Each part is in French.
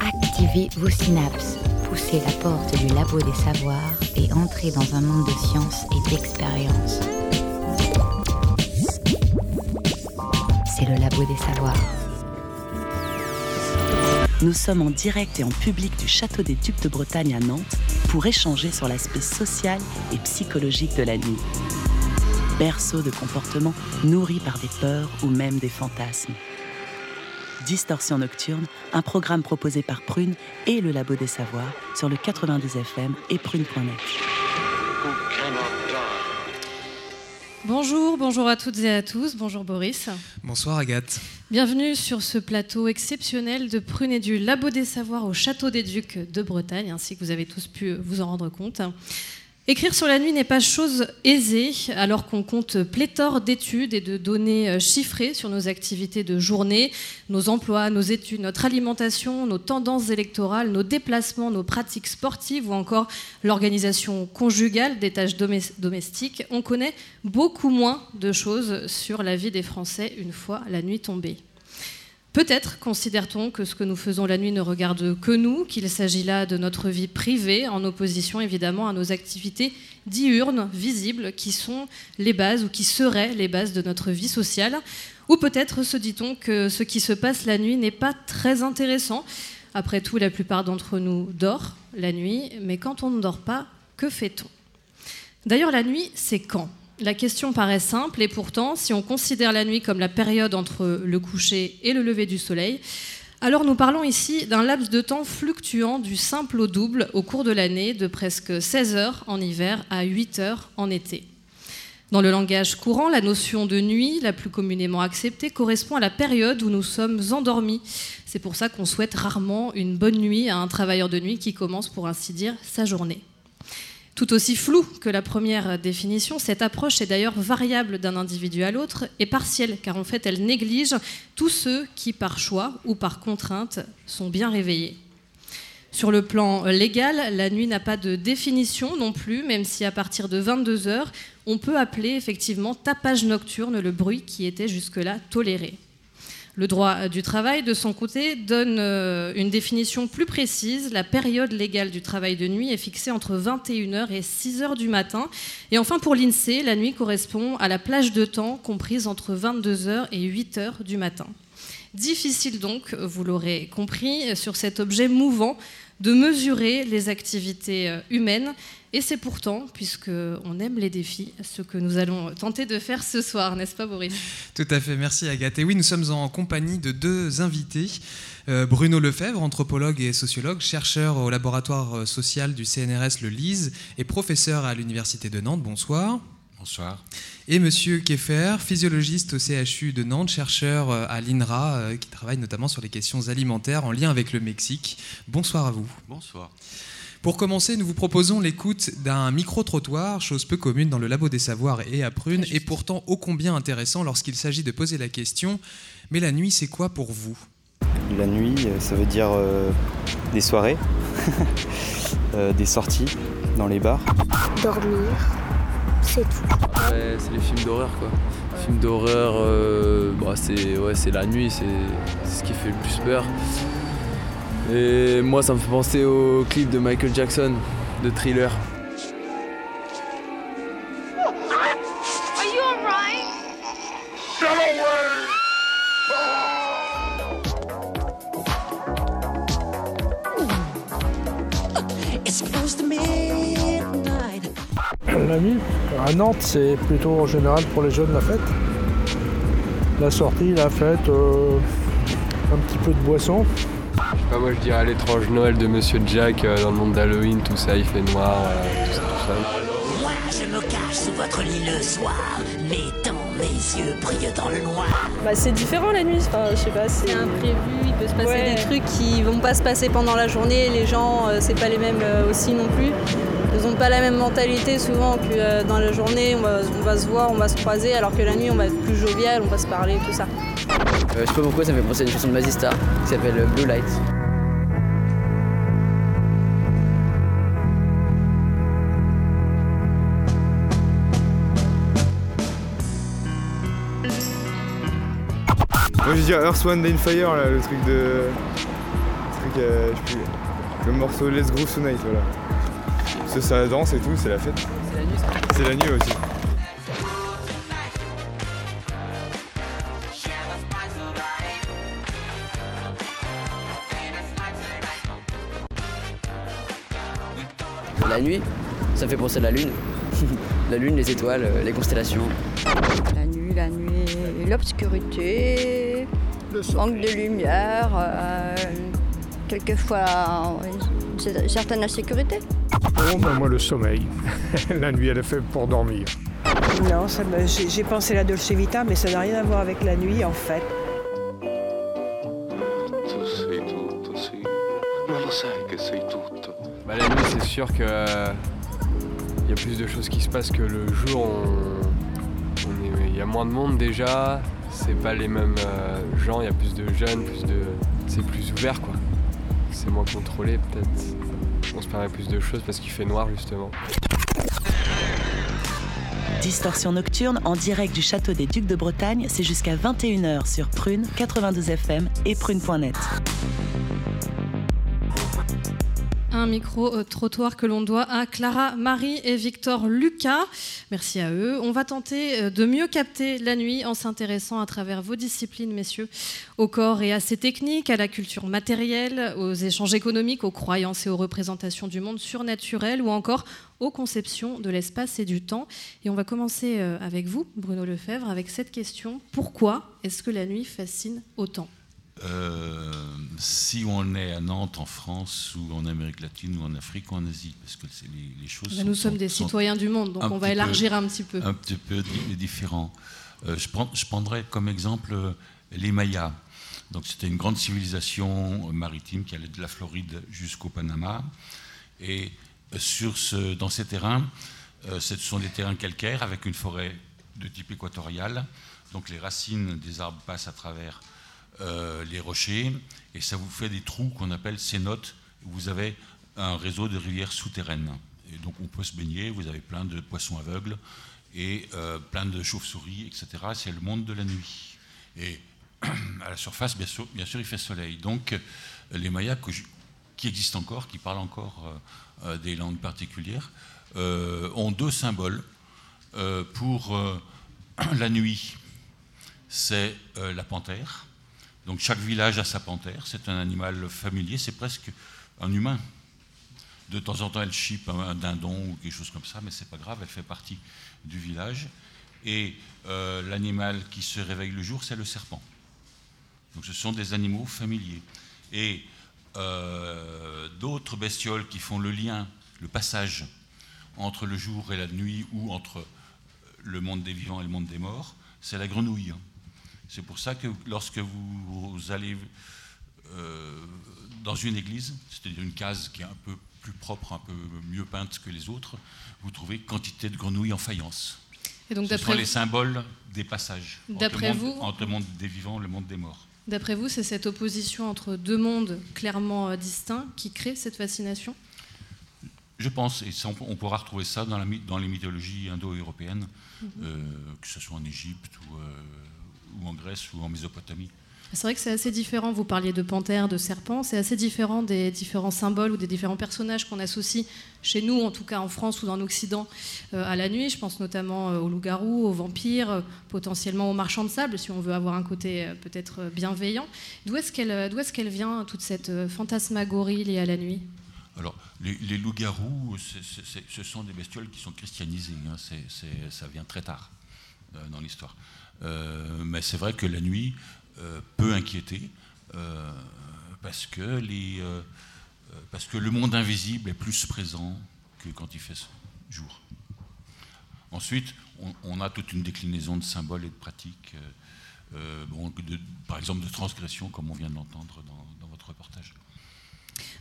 Activez vos synapses, poussez la porte du labo des savoirs et entrez dans un monde de science et d'expérience. C'est le labo des savoirs. Nous sommes en direct et en public du Château des Ducs de Bretagne à Nantes pour échanger sur l'aspect social et psychologique de la nuit. Berceau de comportements nourris par des peurs ou même des fantasmes. Distorsion nocturne, un programme proposé par Prune et le Labo des Savoirs sur le 92 FM et prune.net. Bonjour, bonjour à toutes et à tous. Bonjour Boris. Bonsoir Agathe. Bienvenue sur ce plateau exceptionnel de Prune et du Labo des Savoirs au Château des Ducs de Bretagne, ainsi que vous avez tous pu vous en rendre compte. Écrire sur la nuit n'est pas chose aisée, alors qu'on compte pléthore d'études et de données euh, chiffrées sur nos activités de journée, nos emplois, nos études, notre alimentation, nos tendances électorales, nos déplacements, nos pratiques sportives ou encore l'organisation conjugale des tâches domestiques. On connaît beaucoup moins de choses sur la vie des Français une fois la nuit tombée. Peut-être considère-t-on que ce que nous faisons la nuit ne regarde que nous, qu'il s'agit là de notre vie privée, en opposition évidemment à nos activités diurnes, visibles, qui sont les bases ou qui seraient les bases de notre vie sociale. Ou peut-être se dit-on que ce qui se passe la nuit n'est pas très intéressant. Après tout, la plupart d'entre nous dort la nuit, mais quand on ne dort pas, que fait-on? D'ailleurs, la nuit, c'est quand? La question paraît simple et pourtant, si on considère la nuit comme la période entre le coucher et le lever du soleil, alors nous parlons ici d'un laps de temps fluctuant du simple au double au cours de l'année, de presque 16 heures en hiver à 8 heures en été. Dans le langage courant, la notion de nuit, la plus communément acceptée, correspond à la période où nous sommes endormis. C'est pour ça qu'on souhaite rarement une bonne nuit à un travailleur de nuit qui commence, pour ainsi dire, sa journée. Tout aussi floue que la première définition, cette approche est d'ailleurs variable d'un individu à l'autre et partielle, car en fait elle néglige tous ceux qui, par choix ou par contrainte, sont bien réveillés. Sur le plan légal, la nuit n'a pas de définition non plus, même si à partir de 22 heures, on peut appeler effectivement tapage nocturne le bruit qui était jusque-là toléré. Le droit du travail, de son côté, donne euh, une définition plus précise. La période légale du travail de nuit est fixée entre 21h et 6h du matin. Et enfin, pour l'INSEE, la nuit correspond à la plage de temps comprise entre 22h et 8h du matin. Difficile donc, vous l'aurez compris, sur cet objet mouvant de mesurer les activités euh, humaines. Et c'est pourtant, puisqu'on aime les défis, ce que nous allons tenter de faire ce soir, n'est-ce pas Boris? Tout à fait, merci Agathe. Et oui, nous sommes en compagnie de deux invités. Euh, Bruno Lefebvre, anthropologue et sociologue, chercheur au laboratoire euh, social du CNRS Le Lise et professeur à l'Université de Nantes. Bonsoir. Bonsoir. Et Monsieur Keffer, physiologiste au CHU de Nantes, chercheur euh, à l'INRA, qui travaille notamment sur les questions alimentaires en lien avec le Mexique. Bonsoir à vous. Bonsoir. Pour commencer, nous vous proposons l'écoute d'un micro-trottoir, chose peu commune dans le Labo des Savoirs et à Prune, et pourtant ô combien intéressant lorsqu'il s'agit de poser la question Mais la nuit, c'est quoi pour vous? La nuit, euh, ça veut dire des soirées, des sorties dans les bars. Dormir, c'est tout. Ouais, c'est les films d'horreur quoi. Les films d'horreur, euh, bah, c'est ouais, la nuit, c'est ce qui fait le plus peur. Et moi, ça me fait penser au clip de Michael Jackson, de Thriller. La nuit, à Nantes, c'est plutôt en général pour les jeunes la fête. La sortie, la fête, euh, un petit peu de boisson. Moi je dirais l'étrange Noël de Monsieur Jack euh, dans le monde d'Halloween, tout ça, il fait noir, tout ça, tout ça. Moi je me cache sous votre lit le soir, mes mes yeux brillent dans le noir. Bah c'est différent la nuit, enfin je sais pas, c'est imprévu, il peut se passer des trucs qui vont pas se passer pendant la journée, les gens euh, c'est pas les mêmes aussi non plus ils n'ont pas la même mentalité souvent que euh, dans la journée, on va, se voir, on va se croiser, alors que la nuit, on va être plus jovial, on va se parler, tout ça. Euh, je sais pas pourquoi, ça me fait penser à une chanson de Mazista qui s'appelle euh, Blue Light. Moi je veux dire Earth, One, Day Fire, là, le truc de. Le, truc, euh, je sais plus, le morceau Let's Groove Tonight, voilà. C'est ça danse et tout, c'est la fête. C'est la nuit, ça. C'est la nuit aussi. La nuit, ça me fait penser à la lune. la lune, les étoiles, euh, les constellations. La nuit, l'obscurité, manque de lumière, euh, quelquefois une certaine insécurité. Oh, ben moi, le sommeil. la nuit, elle est faite pour dormir. Non, ça me- j'ai pensé à la Dolce Vita, mais ça n'a rien à voir avec la nuit en fait. Bah, la nuit, c'est sûr que euh, il y a plus de choses qui se passent que le jour. on- moins de monde déjà. C'est pas les mêmes euh, gens. Il y a plus de jeunes, plus de. C'est plus ouvert quoi. C'est moins contrôlé peut-être. On se permet plus de choses parce qu'il fait noir justement. Distorsion nocturne en direct du château des Ducs de Bretagne, c'est jusqu'à 21h sur Prune 92 FM et prune.net. Un micro-trottoir que l'on doit à Clara, Marie et Victor Lucas. Merci à eux. On va tenter euh, de mieux capter la nuit en s'intéressant à travers vos disciplines, messieurs, au corps et à ses techniques, à la culture matérielle, aux échanges économiques, aux croyances et aux représentations du monde surnaturel ou encore aux conceptions de l'espace et du temps. Et on va commencer euh, avec vous, Bruno Lefebvre, avec cette question. Pourquoi est-ce que la nuit fascine autant? Euh, si on est à Nantes, en France, ou en Amérique latine, ou en Afrique, ou en Asie, parce que c'est les, les choses. Bah, sont- nous sommes des citoyens du monde, donc on va peu- élargir un petit peu. Un petit peu di- différent. Euh, je, prends, je prendrais comme exemple euh, les Mayas. Donc c'était une grande civilisation euh, maritime qui allait de la Floride jusqu'au Panama. Et sur ce, dans ces terrains, euh, ce sont des terrains calcaires avec une forêt de type équatorial. Donc les racines des arbres passent à travers euh, les rochers et ça vous fait des trous qu'on appelle cénotes. Vous avez un réseau de rivières souterraines. Et donc on peut se baigner, vous avez plein de poissons aveugles et euh, plein de chauves-souris, etc. C'est le monde de la nuit. Et à la surface, bien sûr, il fait soleil. Donc les Mayas qui existent encore, qui parlent encore euh, des langues particulières, ont deux symboles. Pour la nuit, c'est la panthère. Donc chaque village a sa panthère. C'est un animal familier, c'est presque un humain. De temps en temps, elle chipe un, dindon ou quelque chose comme ça, mais c'est pas grave, elle fait partie du village. Et euh, l'animal qui se réveille le jour, c'est le serpent. Donc ce sont des animaux familiers. Et euh, d'autres bestioles qui font le lien, le passage entre le jour et la nuit ou entre le monde des vivants et le monde des morts, c'est la grenouille. C'est pour ça que lorsque vous, allez euh, dans une église, c'est-à-dire une case qui est un peu plus propre, un peu mieux peinte que les autres, vous trouvez quantité de grenouilles en faïence. Et donc, Ce sont les symboles des passages entre le, D'après monde, vous- entre le monde des vivants et le monde des morts. D'après vous, c'est cette opposition entre deux mondes clairement euh, distincts qui crée cette fascination? Je pense, et ça, on, pourra retrouver ça dans, la, my- dans les mythologies indo-européennes, Mhm. euh, que ce soit en Égypte ou, euh, ou en Grèce ou en Mésopotamie. C'est vrai que c'est assez différent. Vous parliez de panthère, de serpent. C'est assez différent des différents symboles ou des différents personnages qu'on associe chez nous, en tout cas en France ou dans l'Occident, euh, à la nuit. Je pense notamment euh, aux loups-garous, aux vampires, euh, potentiellement aux marchands de sable, si on veut avoir un côté peut-être bienveillant. D'où est-ce qu'elle d'où est-ce qu'elle vient, toute cette fantasmagorie liée à la nuit? Alors, les, les loups-garous, ce sont des bestioles qui sont christianisées. hein. Ça vient très tard dans l'histoire. Euh, mais c'est vrai que la nuit euh, peut inquiéter euh, parce, que les, euh, euh, parce que le monde invisible est plus présent que quand il fait jour. Ensuite, on, a toute une déclinaison de symboles et de pratiques, euh, euh, par exemple de transgression, comme on vient de l'entendre dans votre reportage.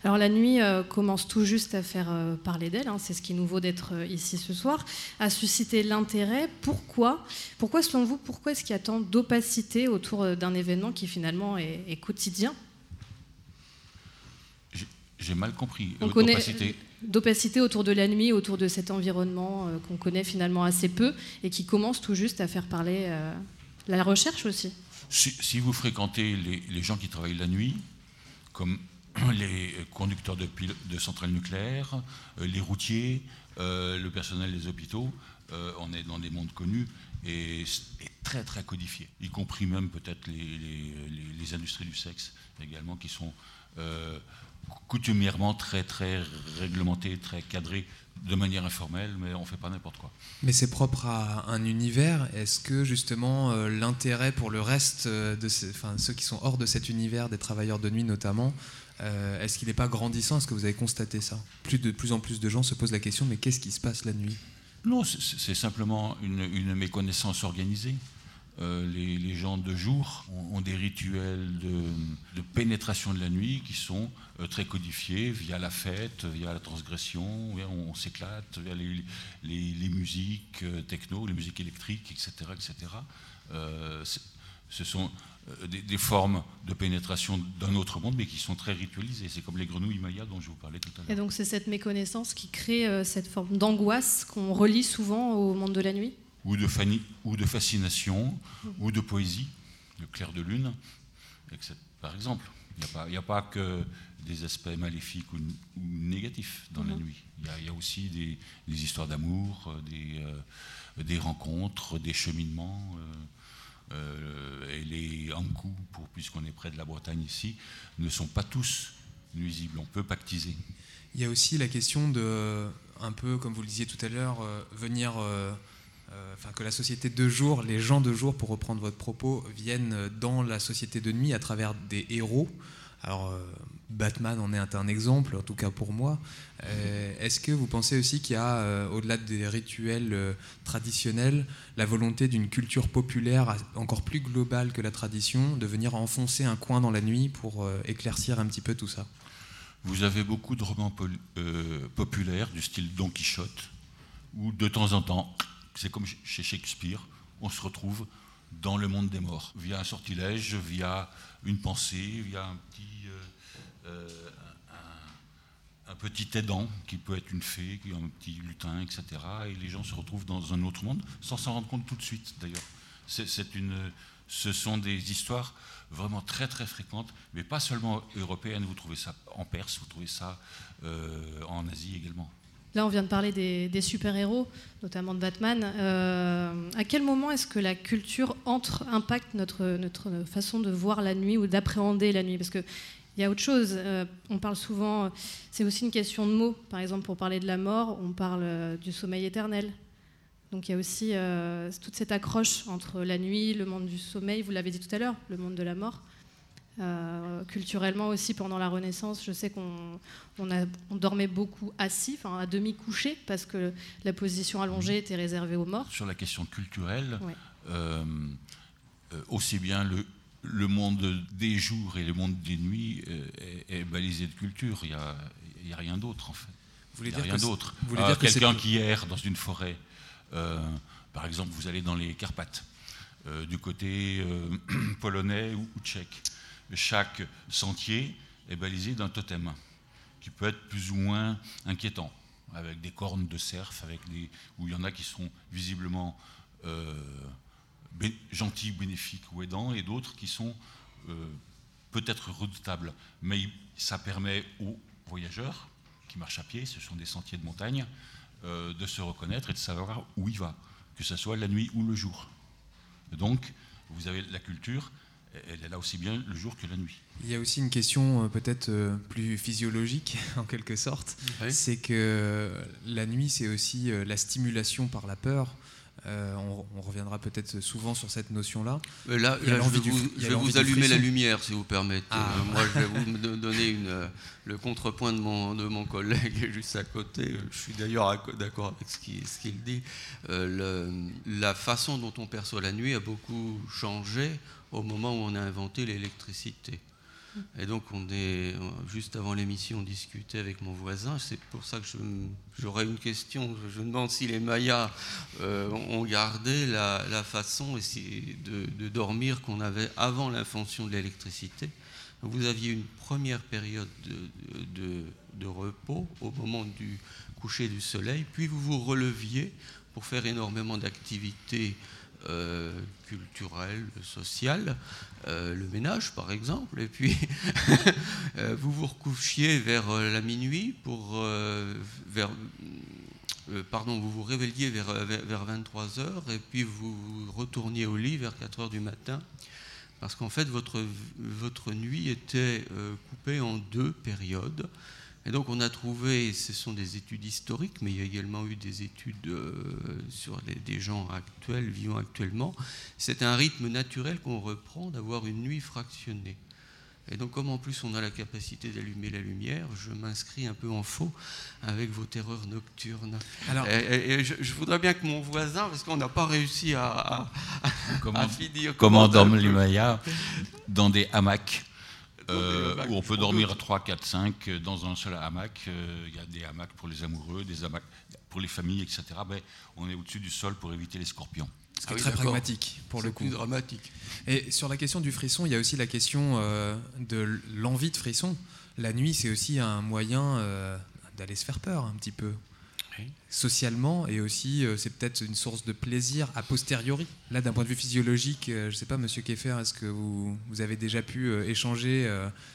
Alors la nuit euh, commence tout juste à faire euh, parler d'elle, hein, c'est ce qui nous vaut d'être euh, ici ce soir, à susciter l'intérêt. Pourquoi? Pourquoi selon vous, pourquoi est-ce qu'il y a tant d'opacité autour d'un événement qui finalement est, est quotidien? J'ai- mal compris. On connaît d'opacité. d'opacité autour de la nuit, autour de cet environnement qu'on connaît finalement assez peu et qui commence tout juste à faire parler La recherche aussi. Si, si vous fréquentez les, les, gens qui travaillent la nuit, comme les conducteurs de, centrales nucléaires, euh, les routiers, euh, le personnel des hôpitaux, euh, on est dans des mondes connus et, très très codifiés, y compris même peut-être les, industries du sexe également qui sont coutumièrement très très réglementées, très cadrées de manière informelle, mais on ne fait pas n'importe quoi. Mais c'est propre à un univers. Est-ce que justement l'intérêt pour le reste de ceux qui sont hors de cet univers, des travailleurs de nuit notamment, euh, est-ce qu'il n'est pas grandissant? Est-ce que vous avez constaté ça? Plus de plus en plus de gens se posent la question, mais qu'est-ce qui se passe la nuit? Non, c'est simplement une, méconnaissance organisée. Euh, les, gens de jour ont, des rituels de, pénétration de la nuit qui sont euh, très codifiés via la fête, via la transgression, on, on s'éclate, via les, les, musiques techno, les musiques électriques, etc. etc. ce sont des, des, formes de pénétration d'un autre monde, mais qui sont très ritualisées. C'est comme les grenouilles mayas dont je vous parlais tout à l'heure. Et donc c'est cette méconnaissance qui crée euh, cette forme d'angoisse qu'on relie souvent au monde de la nuit? Ou de, ou de fascination, mmh. ou de poésie, le clair de lune, par exemple. Il n'y a, a, pas que des aspects maléfiques ou, ou négatifs dans mmh. la nuit. Il y, y, a aussi des, des histoires d'amour, des, euh, des, rencontres, des cheminements. Euh, euh, et les Ankou, puisqu'on est près de la Bretagne ici, ne sont pas tous nuisibles. On peut pactiser. Il y a aussi la question de, un peu comme vous le disiez tout à l'heure, euh, venir, euh, enfin que la société de jour, les gens de jour, pour reprendre votre propos, viennent dans la société de nuit à travers des héros. Alors Batman en est un exemple, en tout cas pour moi. Euh, Est-ce que vous pensez aussi qu'il y a, euh, au-delà des rituels euh, traditionnels, la volonté d'une culture populaire encore plus globale que la tradition, de venir enfoncer un coin dans la nuit pour éclaircir un petit peu tout ça? Vous avez beaucoup de romans po populaires du style Don Quichotte, où de temps en temps, c'est comme chez Shakespeare, on se retrouve dans le monde des morts, via un sortilège, via une pensée, via un petit euh, un, petit aidant qui peut être une fée, qui un petit lutin, etc. Et les gens se retrouvent dans un autre monde sans s'en rendre compte tout de suite, d'ailleurs. C'est une, ce sont des histoires vraiment très très fréquentes, mais pas seulement européennes. Vous trouvez ça en Perse, vous trouvez ça euh, en Asie également. Là, on vient de parler des, des super-héros, notamment de Batman. Euh, à quel moment est-ce que la culture entre, impacte notre, notre façon de voir la nuit ou d'appréhender la nuit? Parce que il y a autre chose. Euh, on parle souvent, c'est aussi une question de mots. Par exemple, pour parler de la mort, on parle euh, du sommeil éternel. Donc il y a aussi euh, toute cette accroche entre la nuit, le monde du sommeil, vous l'avez dit tout à l'heure, le monde de la mort. Culturellement aussi, pendant la Renaissance, je sais qu'on on on dormait beaucoup assis, enfin à demi couché, parce que la position allongée était réservée aux morts. Sur la question culturelle, Ouais. aussi bien le, le monde des jours et le monde des nuits euh, est, est, balisé de culture. Il n'y a, a, rien d'autre en fait. Vous voulez Il n'y a dire rien d'autre. Euh, Quelqu'un qui erre dans une forêt, euh, par exemple, vous allez dans les Carpates, euh, du côté polonais ou, ou tchèque. Chaque sentier est balisé d'un totem qui peut être plus ou moins inquiétant, avec des cornes de cerf, avec des, où il y en a qui sont visiblement gentils, bénéfiques ou aidants, et d'autres qui sont euh, peut-être redoutables. Mais ça permet aux voyageurs qui marchent à pied, ce sont des sentiers de montagne, euh, de se reconnaître et de savoir où il va, que ce soit la nuit ou le jour. Donc, vous avez la culture, elle est là aussi bien le jour que la nuit. Il y a aussi une question euh, peut-être plus physiologique en quelque sorte. Oui. C'est que la nuit, c'est aussi la stimulation par la peur. Euh, on, on reviendra peut-être souvent sur cette notion-là. Là, je vais du- vous, je allumer la lumière, si vous permettez. Ah. Euh, moi, je vais vous donner une, euh, le contrepoint de mon, de mon collègue juste à côté. Je suis d'ailleurs d'accord avec ce qu'il ce dit. Euh, le- la façon dont on perçoit la nuit a beaucoup changé au moment où on a inventé l'électricité. Et donc, on est, juste avant l'émission, on discutait avec mon voisin. C'est pour ça que j'aurais une question. Je me demande si les Mayas euh, ont gardé la, façon de, dormir qu'on avait avant l'invention de l'électricité. Vous aviez une première période de, de- de repos au moment du coucher du soleil, puis vous vous releviez pour faire énormément d'activités euh, culturelles culturel, social, euh, le ménage par exemple, et puis euh, vous vous recouchiez vers la minuit pour pardon, vous vous réveilliez vers, vers, vers 23h et puis vous retourniez au lit vers 4h du matin parce qu'en fait votre, votre nuit était coupée en deux périodes. Et donc on a trouvé, ce sont des études historiques, mais il y a également eu des études euh, sur les- des gens actuels, vivant actuellement. C'est un rythme naturel qu'on reprend d'avoir une nuit fractionnée. Et donc comme en plus on a la capacité d'allumer la lumière, je m'inscris un peu en faux avec vos terreurs nocturnes. Alors- et, je, je voudrais bien que mon voisin, parce qu'on n'a pas réussi à, à, Comment, à finir... comment dorment les Mayas Dans des hamacs? Euh, où on peut dormir doute. 3, 4, 5 euh, dans un seul hamac. Euh, Il y a des hamacs pour les amoureux, des hamacs pour les familles, etc. Ben, on est au-dessus du sol pour éviter les scorpions. Ce qui est très pragmatique pour le coup. dramatique. Et sur la question du frisson, il y a aussi la question euh, de l'envie de frisson. La nuit, c'est aussi un moyen euh, d'aller se faire peur un petit peu. Socialement, et aussi euh, c'est peut-être une source de plaisir a posteriori. Là, d'un point de vue physiologique, euh, je ne sais pas, monsieur Keffer, est-ce que vous, vous avez déjà pu euh, échanger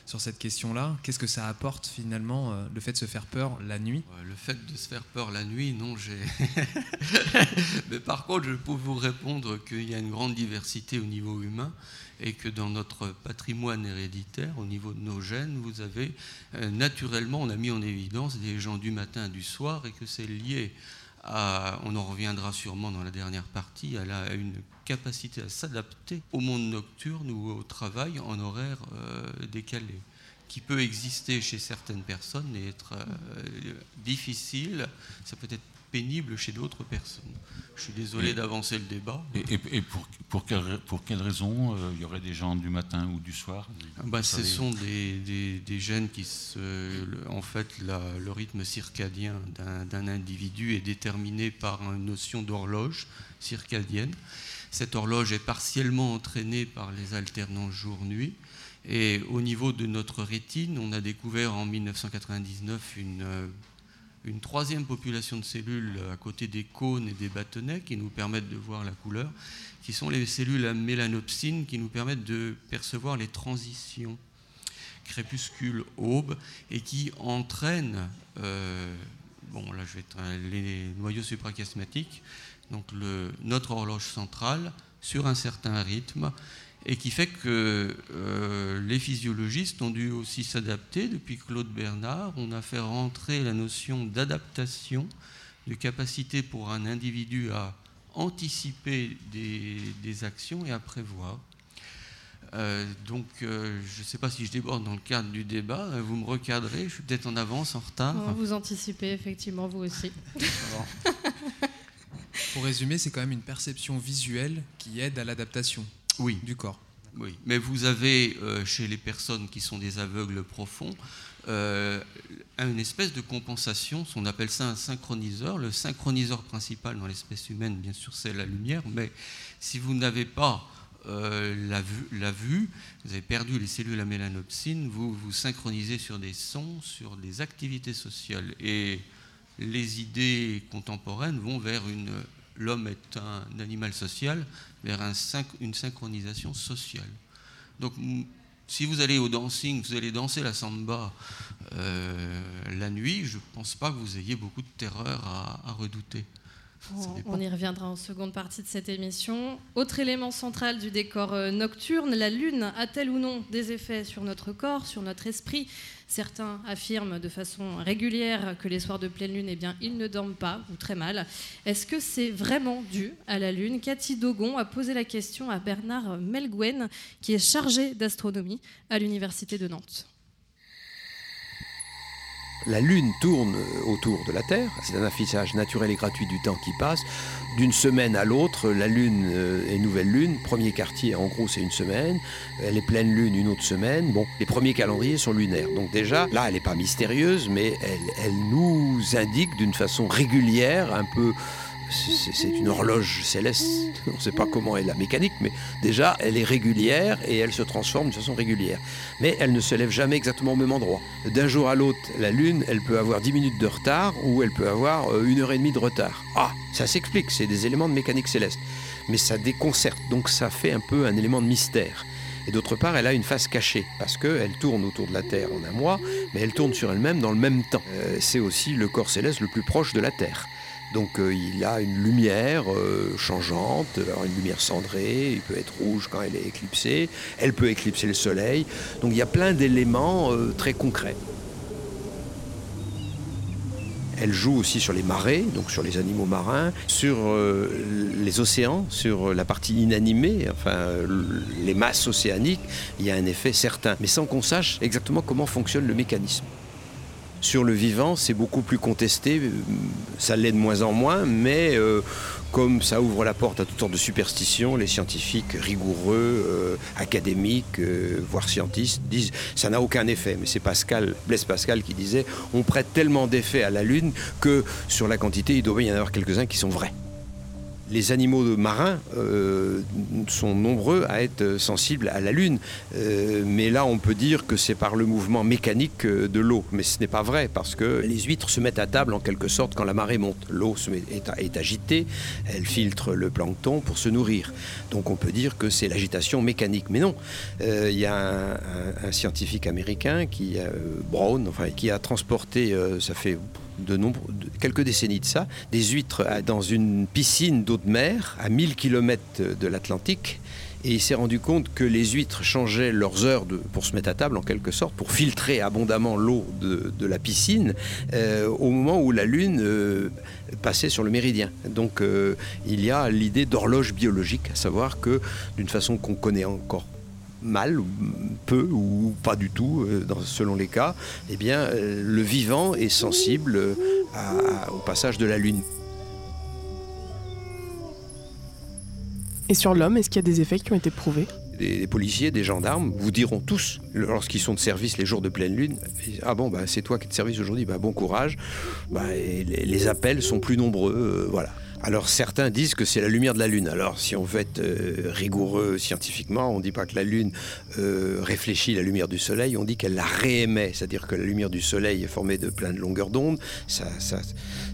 sur cette question-là? Qu'est-ce que ça apporte finalement, le fait de se faire peur la nuit? Le fait de se faire peur la nuit, non, j'ai. Mais par contre, je peux vous répondre qu'il y a une grande diversité au niveau humain et que dans notre patrimoine héréditaire, au niveau de nos gènes, vous avez euh, naturellement, on a mis en évidence des gens du matin du soir et que c'est lié à, on en reviendra sûrement dans la dernière partie, à, la- une capacité à s'adapter au monde nocturne ou au travail en horaire euh, décalé qui peut exister chez certaines personnes et être euh, difficile, ça peut être pénible chez d'autres personnes. Je suis désolé d'avancer le débat. Et, et- et pour, pour, quelle, pour quelle raison euh, il y aurait des gens du matin ou du soir? Bah, Vous ce savez sont des, des- des gènes qui se. en fait, la- le rythme circadien d'un d'un individu est déterminé par une notion d'horloge circadienne. Cette horloge est partiellement entraînée par les alternances jour-nuit. Et au niveau de notre rétine, on a découvert en 1999 une, euh, une troisième population de cellules à côté des cônes et des bâtonnets qui nous permettent de voir la couleur, qui sont les cellules à mélanopsine qui nous permettent de percevoir les transitions crépuscule, aube, et qui entraînent, euh, bon là je vais les noyaux suprachiasmatiques, donc notre horloge centrale sur un certain rythme, et qui fait que euh, les physiologistes ont dû aussi s'adapter. Depuis Claude Bernard, on a fait rentrer la notion d'adaptation, de capacité pour un individu à anticiper des, des actions et à prévoir. Euh, donc, euh, je ne sais pas si je déborde dans le cadre du débat. Vous me recadrez. Je suis peut-être en avance, en retard. Vous anticipez effectivement vous aussi. Pour résumer, c'est quand même une perception visuelle qui aide à l'adaptation oui. du corps. Oui, mais vous avez euh, chez les personnes qui sont des aveugles profonds euh, une espèce de compensation, on appelle ça un synchroniseur. Le synchroniseur principal dans l'espèce humaine, bien sûr, c'est la lumière, mais si vous n'avez pas euh, la, vue, la vue, vous avez perdu les cellules à mélanopsine, vous vous synchronisez sur des sons, sur des activités sociales. Et les idées contemporaines vont vers une... L'homme est un animal social, vers une synchronisation sociale. Donc, si vous allez au dancing, vous allez danser la samba euh, la nuit, je ne pense pas que vous ayez beaucoup de terreur à redouter. On y reviendra en seconde partie de cette émission. Autre élément central du décor euh, nocturne, la Lune a-t-elle ou non des effets sur notre corps, sur notre esprit? Certains affirment de façon régulière que les soirs de pleine Lune, eh bien, ils ne dorment pas ou très mal. Est-ce que c'est vraiment dû à la Lune? Cathy Dogon a posé la question à Bernard Melguen, qui est chargé d'astronomie à l'Université de Nantes. La Lune tourne autour de la Terre, c'est un affichage naturel et gratuit du temps qui passe. D'une semaine à l'autre, la Lune euh, est nouvelle Lune. Premier quartier, en gros, c'est une semaine. Elle est pleine Lune une autre semaine. Bon, les premiers calendriers sont lunaires. Donc déjà, là, elle n'est pas mystérieuse, mais elle, elle nous indique d'une façon régulière, un peu... c'est- une horloge céleste, on ne sait pas comment est la mécanique, mais déjà, elle est régulière et elle se transforme de façon régulière. Mais elle ne se lève jamais exactement au même endroit. D'un jour à l'autre, la Lune, elle peut avoir 10 minutes de retard ou elle peut avoir euh, une heure et demie de retard. Ah, ça s'explique, c'est des éléments de mécanique céleste. mais ça déconcerte, donc ça fait un peu un élément de mystère. Et d'autre part, elle a une face cachée, parce qu'elle tourne autour de la Terre en un mois, mais elle tourne sur elle-même dans le même temps. Euh, c'est aussi le corps céleste le plus proche de la Terre. Donc euh, il a une lumière euh, changeante, une lumière cendrée, il peut être rouge quand elle est éclipsée, elle peut éclipser le Soleil. Donc il y a plein d'éléments euh, très concrets. Elle joue aussi sur les marées, donc sur les animaux marins, sur euh, les océans, sur la partie inanimée, enfin les masses océaniques. Il y a un effet certain, mais sans qu'on sache exactement comment fonctionne le mécanisme. Sur le vivant, c'est beaucoup plus contesté, ça l'est de moins en moins, mais euh, comme ça ouvre la porte à toutes sortes de superstitions, les scientifiques rigoureux, euh, académiques, euh, voire scientistes disent ça n'a aucun effet. Mais c'est Pascal, Blaise Pascal qui disait on prête tellement d'effets à la Lune que sur la quantité, il doit y en avoir quelques-uns qui sont vrais. Les animaux marins euh, sont nombreux à être sensibles à la Lune, Euh, mais là on peut dire que c'est par le mouvement mécanique euh, de l'eau, mais ce n'est pas vrai parce que les huîtres se mettent à table en quelque sorte quand la marée monte. L'eau est, agitée, elle filtre le plancton pour se nourrir. Donc on peut dire que c'est l'agitation mécanique, mais non. Il y a un, un- scientifique américain qui, Brown, enfin, qui a transporté, ça fait de quelques décennies de ça, des huîtres dans une piscine d'eau de mer à 1000 km de l'Atlantique. Et il s'est rendu compte que les huîtres changeaient leurs heures pour se mettre à table, en quelque sorte, pour filtrer abondamment l'eau de, de la piscine, euh, au moment où la Lune euh, passait sur le méridien. Donc euh, il y a l'idée d'horloge biologique, à savoir que d'une façon qu'on connaît encore mal, ou peu ou pas du tout, euh, dans- selon les cas, eh bien, euh, le vivant est sensible euh, à- au passage de la Lune. Et sur l'homme, est-ce qu'il y a des effets qui ont été prouvés? Des policiers, des gendarmes vous diront tous, lorsqu'ils sont de service les jours de pleine lune, ah bon, bah, c'est toi qui es de service aujourd'hui, bah, bon courage. Bah, les, appels sont plus nombreux, euh, voilà. Alors certains disent que c'est la lumière de la Lune. Alors si on veut être euh, rigoureux scientifiquement, on ne dit pas que la Lune euh, réfléchit la lumière du Soleil, on dit qu'elle la réémet, c'est-à-dire que la lumière du Soleil est formée de plein de longueurs d'onde, ça, ça,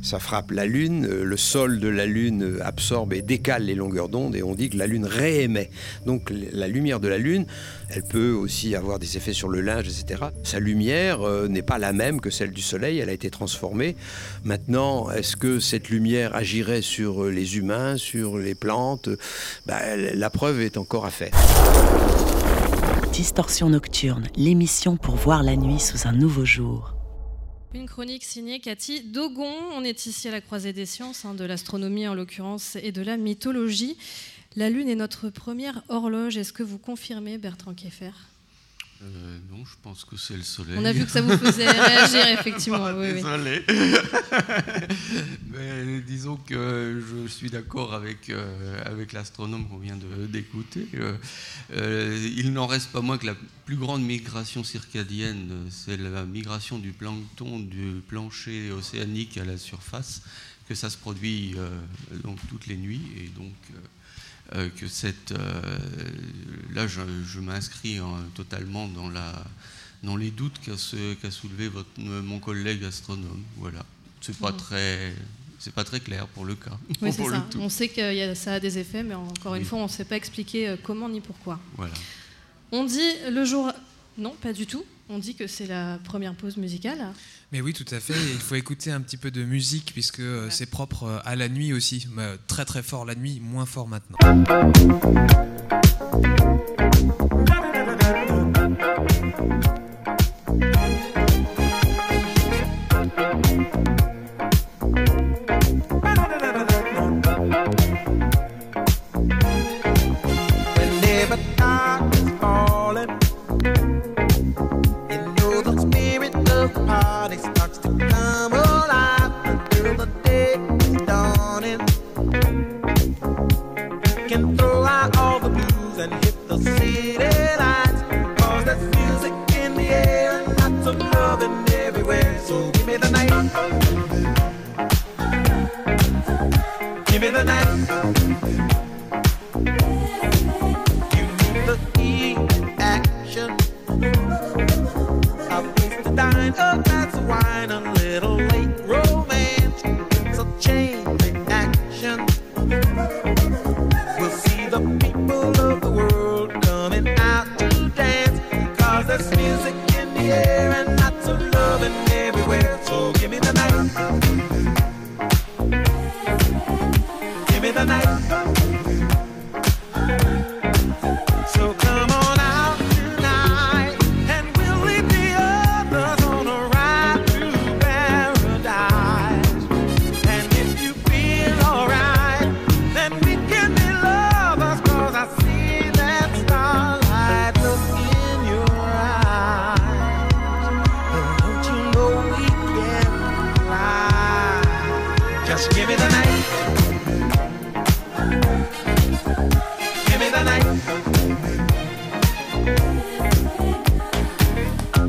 ça frappe la Lune, le sol de la Lune absorbe et décale les longueurs d'onde et on dit que la Lune réémet. Donc la lumière de la Lune, elle peut aussi avoir des effets sur le linge, etc. Sa lumière euh, n'est pas la même que celle du Soleil, elle a été transformée. Maintenant, est-ce que cette lumière agirait sur euh, les humains, sur les plantes? Ben, La preuve est encore à faire. Distorsion nocturne, l'émission pour voir la nuit sous un nouveau jour. Une chronique signée Cathy Dogon. On est ici à la croisée des sciences, hein, de l'astronomie en l'occurrence, et de la mythologie. La Lune est notre première horloge. Est-ce que vous confirmez, Bertrand Kieffer Euh, non, je pense que c'est le soleil. On a vu que ça vous faisait réagir, effectivement. Oui, oui. Désolé. Mais disons que je suis d'accord avec, euh, avec l'astronome qu'on vient de- d'écouter. Euh, euh, il n'en reste pas moins que la plus grande migration circadienne, c'est la migration du plancton du plancher océanique à la surface, que ça se produit euh, donc toutes les nuits et donc. Euh, que cette, euh, là, je, je m'inscris hein, totalement dans, la, dans les doutes qu'a qu'a soulevé votre, euh, mon collègue astronome. Voilà, c'est pas Mhm. très, c'est pas très clair pour le cas. Oui, pour le ça. tout. On sait que y a- ça a des effets, mais encore une fois, on ne sait pas expliquer comment ni pourquoi. Voilà. On dit le jour. Non, pas du tout. On dit que c'est la première pause musicale. Mais oui, tout à fait. Et il faut écouter un petit peu de musique puisque euh, c'est propre euh, à la nuit aussi. Mais, euh, très très fort la nuit, moins fort maintenant.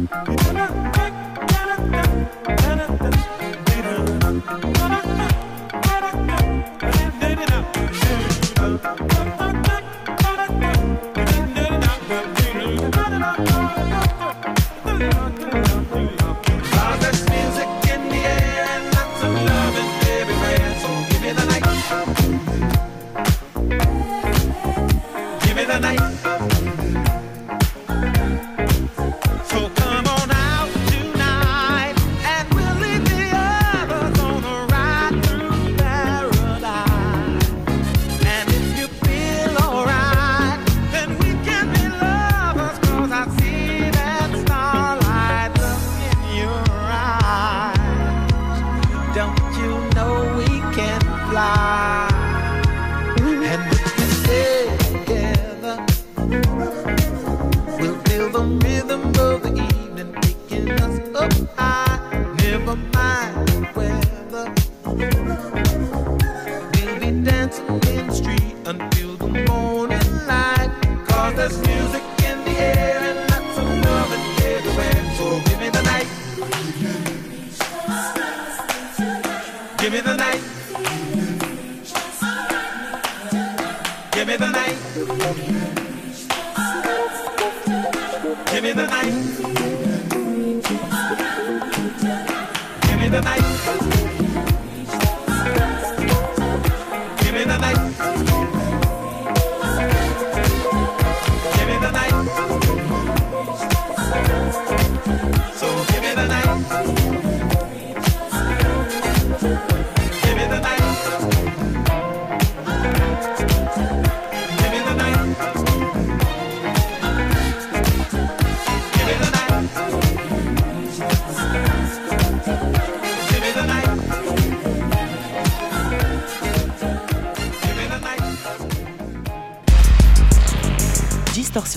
Mm-hmm.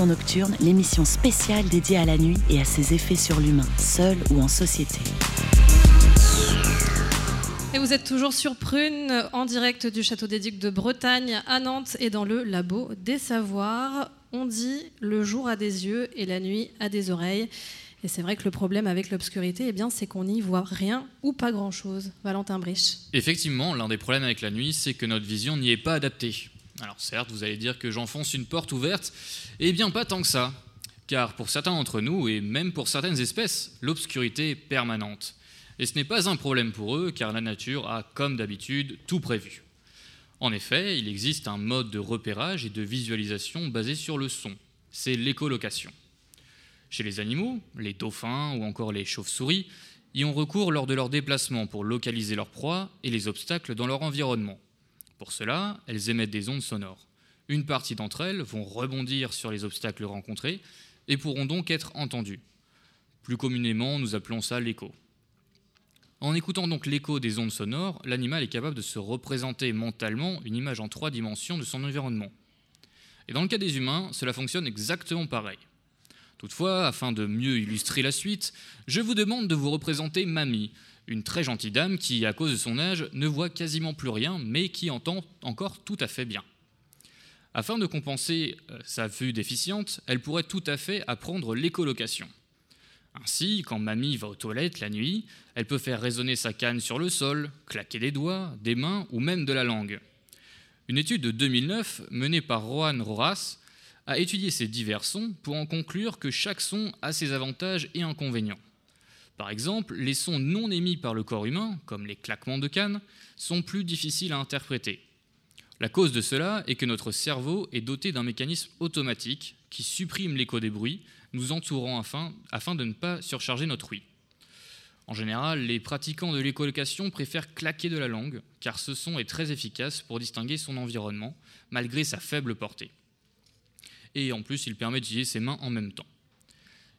Nocturne, l'émission spéciale dédiée à la nuit et à ses effets sur l'humain, seul ou en société. Et vous êtes toujours sur Prune, en direct du Château des Ducs de Bretagne à Nantes et dans le Labo des Savoirs. On dit le jour a des yeux et la nuit a des oreilles. Et c'est vrai que le problème avec l'obscurité, eh bien, c'est qu'on n'y voit rien ou pas grand-chose. Valentin Brich. Effectivement, l'un des problèmes avec la nuit, c'est que notre vision n'y est pas adaptée. Alors certes, vous allez dire que j'enfonce une porte ouverte, eh bien pas tant que ça. Car pour certains d'entre nous, et même pour certaines espèces, l'obscurité est permanente. Et ce n'est pas un problème pour eux, car la nature a, comme d'habitude, tout prévu. En effet, il existe un mode de repérage et de visualisation basé sur le son. C'est l'écholocation. Chez les animaux, les dauphins ou encore les chauves-souris y ont recours lors de leur déplacement pour localiser leurs proies et les obstacles dans leur environnement. Pour cela, elles émettent des ondes sonores. Une partie d'entre elles vont rebondir sur les obstacles rencontrés et pourront donc être entendues. Plus communément, nous appelons ça l'écho. En écoutant donc l'écho des ondes sonores, l'animal est capable de se représenter mentalement une image en trois dimensions de son environnement. Et dans le cas des humains, cela fonctionne exactement pareil. Toutefois, afin de mieux illustrer la suite, je vous demande de vous représenter Mamie, une très gentille dame qui, à cause de son âge, ne voit quasiment plus rien, mais qui entend encore tout à fait bien. Afin de compenser euh, sa vue déficiente, elle pourrait tout à fait apprendre l'écolocation. Ainsi, quand Mamie va aux toilettes la nuit, elle peut faire résonner sa canne sur le sol, claquer des doigts, des mains ou même de la langue. Une étude de 2009 menée par Rohan Roras a étudié ces divers sons pour en conclure que chaque son a ses avantages et inconvénients. Par exemple, les sons non émis par le corps humain, comme les claquements de canne, sont plus difficiles à interpréter. La cause de cela est que notre cerveau est doté d'un mécanisme automatique qui supprime l'écho des bruits nous entourant afin, de ne pas surcharger notre ouïe. En général, les pratiquants de l'écolocation préfèrent claquer de la langue, car ce son est très efficace pour distinguer son environnement, malgré sa faible portée. Et en plus, il permet d'utiliser ses mains en même temps.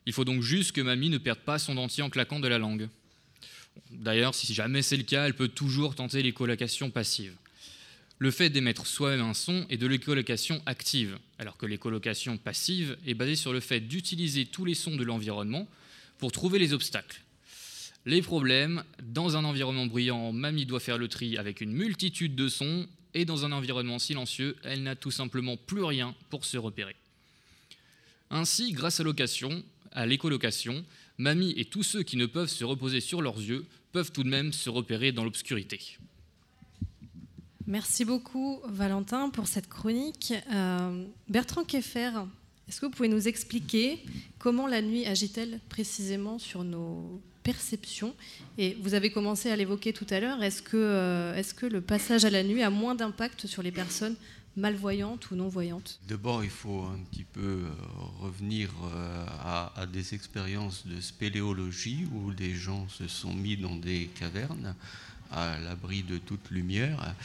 Il faut donc juste que mamie ne perde pas son dentier en claquant de la langue. D'ailleurs, si jamais c'est le cas, elle peut toujours tenter l'écolocation passive. Le fait d'émettre soi-même un son est de l'écolocation active, alors que l'écolocation passive est basée sur le fait d'utiliser tous les sons de l'environnement pour trouver les obstacles. Les problèmes, dans un environnement bruyant, mamie doit faire le tri avec une multitude de sons et dans un environnement silencieux, elle n'a tout simplement plus rien pour se repérer. Ainsi, grâce à location, à l'écolocation, Mamie et tous ceux qui ne peuvent se reposer sur leurs yeux peuvent tout de même se repérer dans l'obscurité. Merci beaucoup Valentin pour cette chronique. Euh, Bertrand Keffer, est-ce que vous pouvez nous expliquer comment la nuit agit-elle précisément sur nos perceptions? Et vous avez commencé à l'évoquer tout à l'heure, euh, est-ce que le passage à la nuit a moins d'impact sur les personnes malvoyantes ou non-voyantes D'abord, il faut un petit peu euh, revenir euh, à, à des expériences de spéléologie où des gens se sont mis dans des cavernes à l'abri de toute lumière.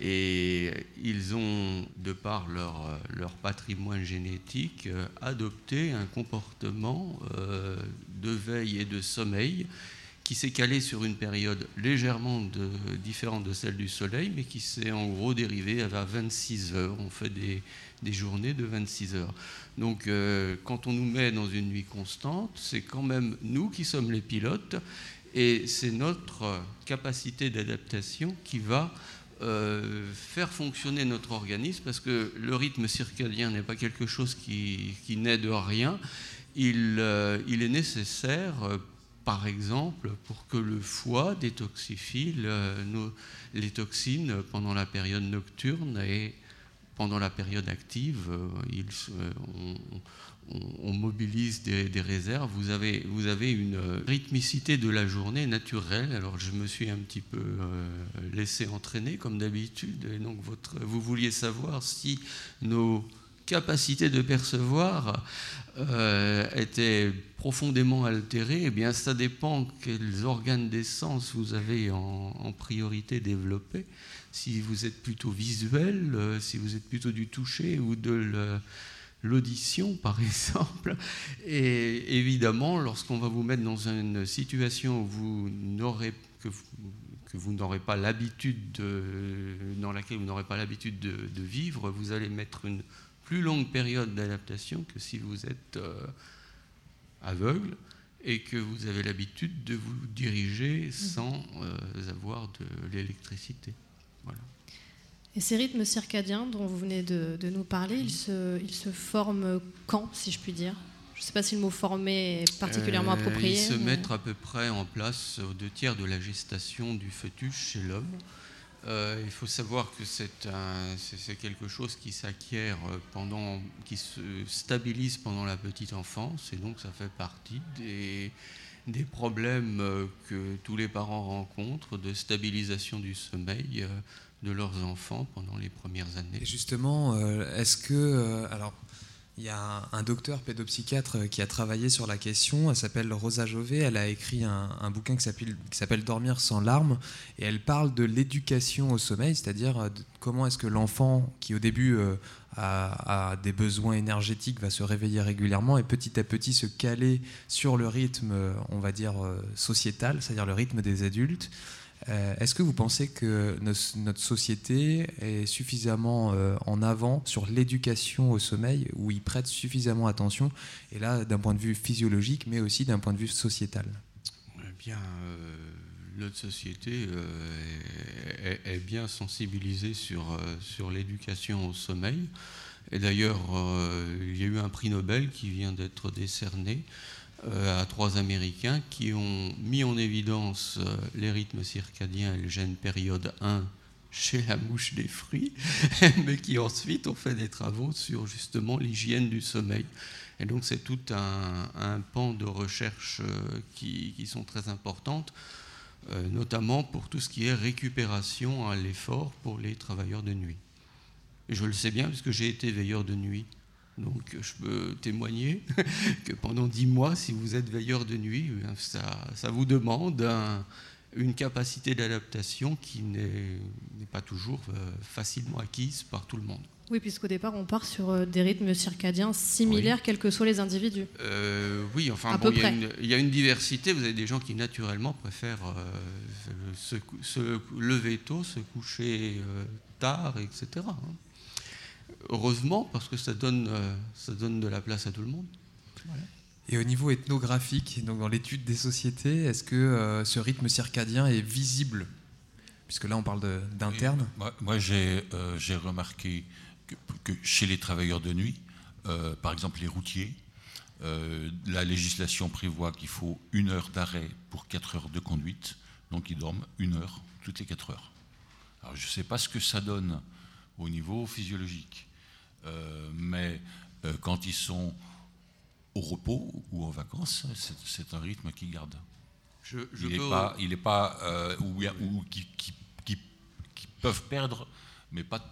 Et ils ont, de par leur, leur patrimoine génétique, euh, adopté un comportement euh, de veille et de sommeil qui s'est calé sur une période légèrement différente de celle du Soleil, mais qui s'est en gros dérivé à 26 heures. On fait des, journées de 26 heures. Donc euh, quand on nous met dans une nuit constante, c'est quand même nous qui sommes les pilotes, et c'est notre capacité d'adaptation qui va euh, faire fonctionner notre organisme, parce que le rythme circadien n'est pas quelque chose qui, qui naît de rien. Il, euh, il est nécessaire, par exemple, pour que le foie détoxifie les toxines pendant la période nocturne et pendant la période active, euh, euh, on, mobilise des, réserves. Vous avez, une euh, rythmicité de la journée naturelle. Alors je me suis un petit peu laissé entraîner comme d'habitude. Donc vous vouliez savoir si nos capacités de percevoir euh, étaient profondément altérées. Eh bien, ça dépend quels organes des sens vous avez en, priorité développés. Si vous êtes plutôt visuel, euh, si vous êtes plutôt du toucher ou de l'audition, par exemple. Et évidemment, lorsqu'on va vous mettre dans une situation où vous n'aurez que vous, n'aurez pas l'habitude de- dans laquelle vous n'aurez pas l'habitude de, de vivre, vous allez mettre une plus longue période d'adaptation que si vous êtes euh, aveugle et que vous avez l'habitude de vous diriger sans euh, avoir de l'électricité. Voilà. Et ces rythmes circadiens dont vous venez de, de nous parler, ils se, ils se forment quand, si je puis dire? Je ne sais pas si le mot former est particulièrement Euh, approprié. Ils se mais- mettent à peu près en place aux deux tiers de la gestation du fœtus chez l'homme. Euh, il faut savoir que c'est quelque chose qui s'acquiert euh, pendant, qui se stabilise pendant la petite enfance, et donc ça fait partie des, problèmes euh, que tous les parents rencontrent de stabilisation du sommeil de leurs enfants pendant les premières années. Et justement, est-ce que. alors, il y a un, docteur pédopsychiatre euh, qui a travaillé sur la question. Elle s'appelle Rosa Jové. Elle a écrit un, bouquin qui s'appelle, Dormir sans larmes. Et elle parle de l'éducation au sommeil, c'est-à-dire euh, comment est-ce que l'enfant, qui au début euh, a, des besoins énergétiques, va se réveiller régulièrement et petit à petit se caler sur le rythme, on va dire, sociétal, c'est-à-dire le rythme des adultes. Euh, Est-ce que vous pensez que notre société est suffisamment euh, en avant sur l'éducation au sommeil, où il prête suffisamment attention, et là d'un point de vue physiologique, mais aussi d'un point de vue sociétal? Eh bien, euh, notre société est, bien sensibilisée sur, sur l'éducation au sommeil. Et d'ailleurs, il y a eu un prix Nobel qui vient d'être décerné à trois Américains qui ont mis en évidence euh, les rythmes circadiens et le gène période 1 chez la mouche des fruits, mais qui ensuite ont fait des travaux sur justement l'hygiène du sommeil. Et donc c'est tout un, pan de recherche euh, qui, qui sont très importantes, euh, notamment pour tout ce qui est récupération à l'effort pour les travailleurs de nuit. Et je le sais bien parce que j'ai été veilleur de nuit. Donc je peux témoigner que pendant dix mois, si vous êtes veilleur de nuit, eh ça, ça vous demande un- une capacité d'adaptation qui n'est pas toujours euh, facilement acquise par tout le monde. Oui, puisqu'au départ, on part sur euh, des rythmes circadiens similaires, quels que soient les individus. Euh, oui, enfin, bon, il y, a une- il y a une diversité. Vous avez des gens qui naturellement préfèrent euh, se, se lever tôt, se coucher euh, tard, etc. Heureusement, parce que ça donne, euh, ça donne de la place à tout le monde. Voilà. Et au niveau ethnographique, donc dans l'étude des sociétés, est-ce que euh, ce rythme circadien est visible? Puisque là, on parle d'interne. Moi, moi, j'ai euh, j'ai remarqué que, que chez les travailleurs de nuit, euh, par exemple les routiers, euh, la législation prévoit qu'il faut une heure d'arrêt pour quatre heures de conduite, donc ils dorment une heure toutes les quatre heures. Alors je ne sais pas ce que ça donne au niveau physiologique, euh, mais euh, quand ils sont au repos ou en vacances, c'est- un rythme qu'ils gardent. Je- je il n'est peux- pas, il est pas euh, ou, ou qui, qui- qui- qui peuvent perdre, mais pas,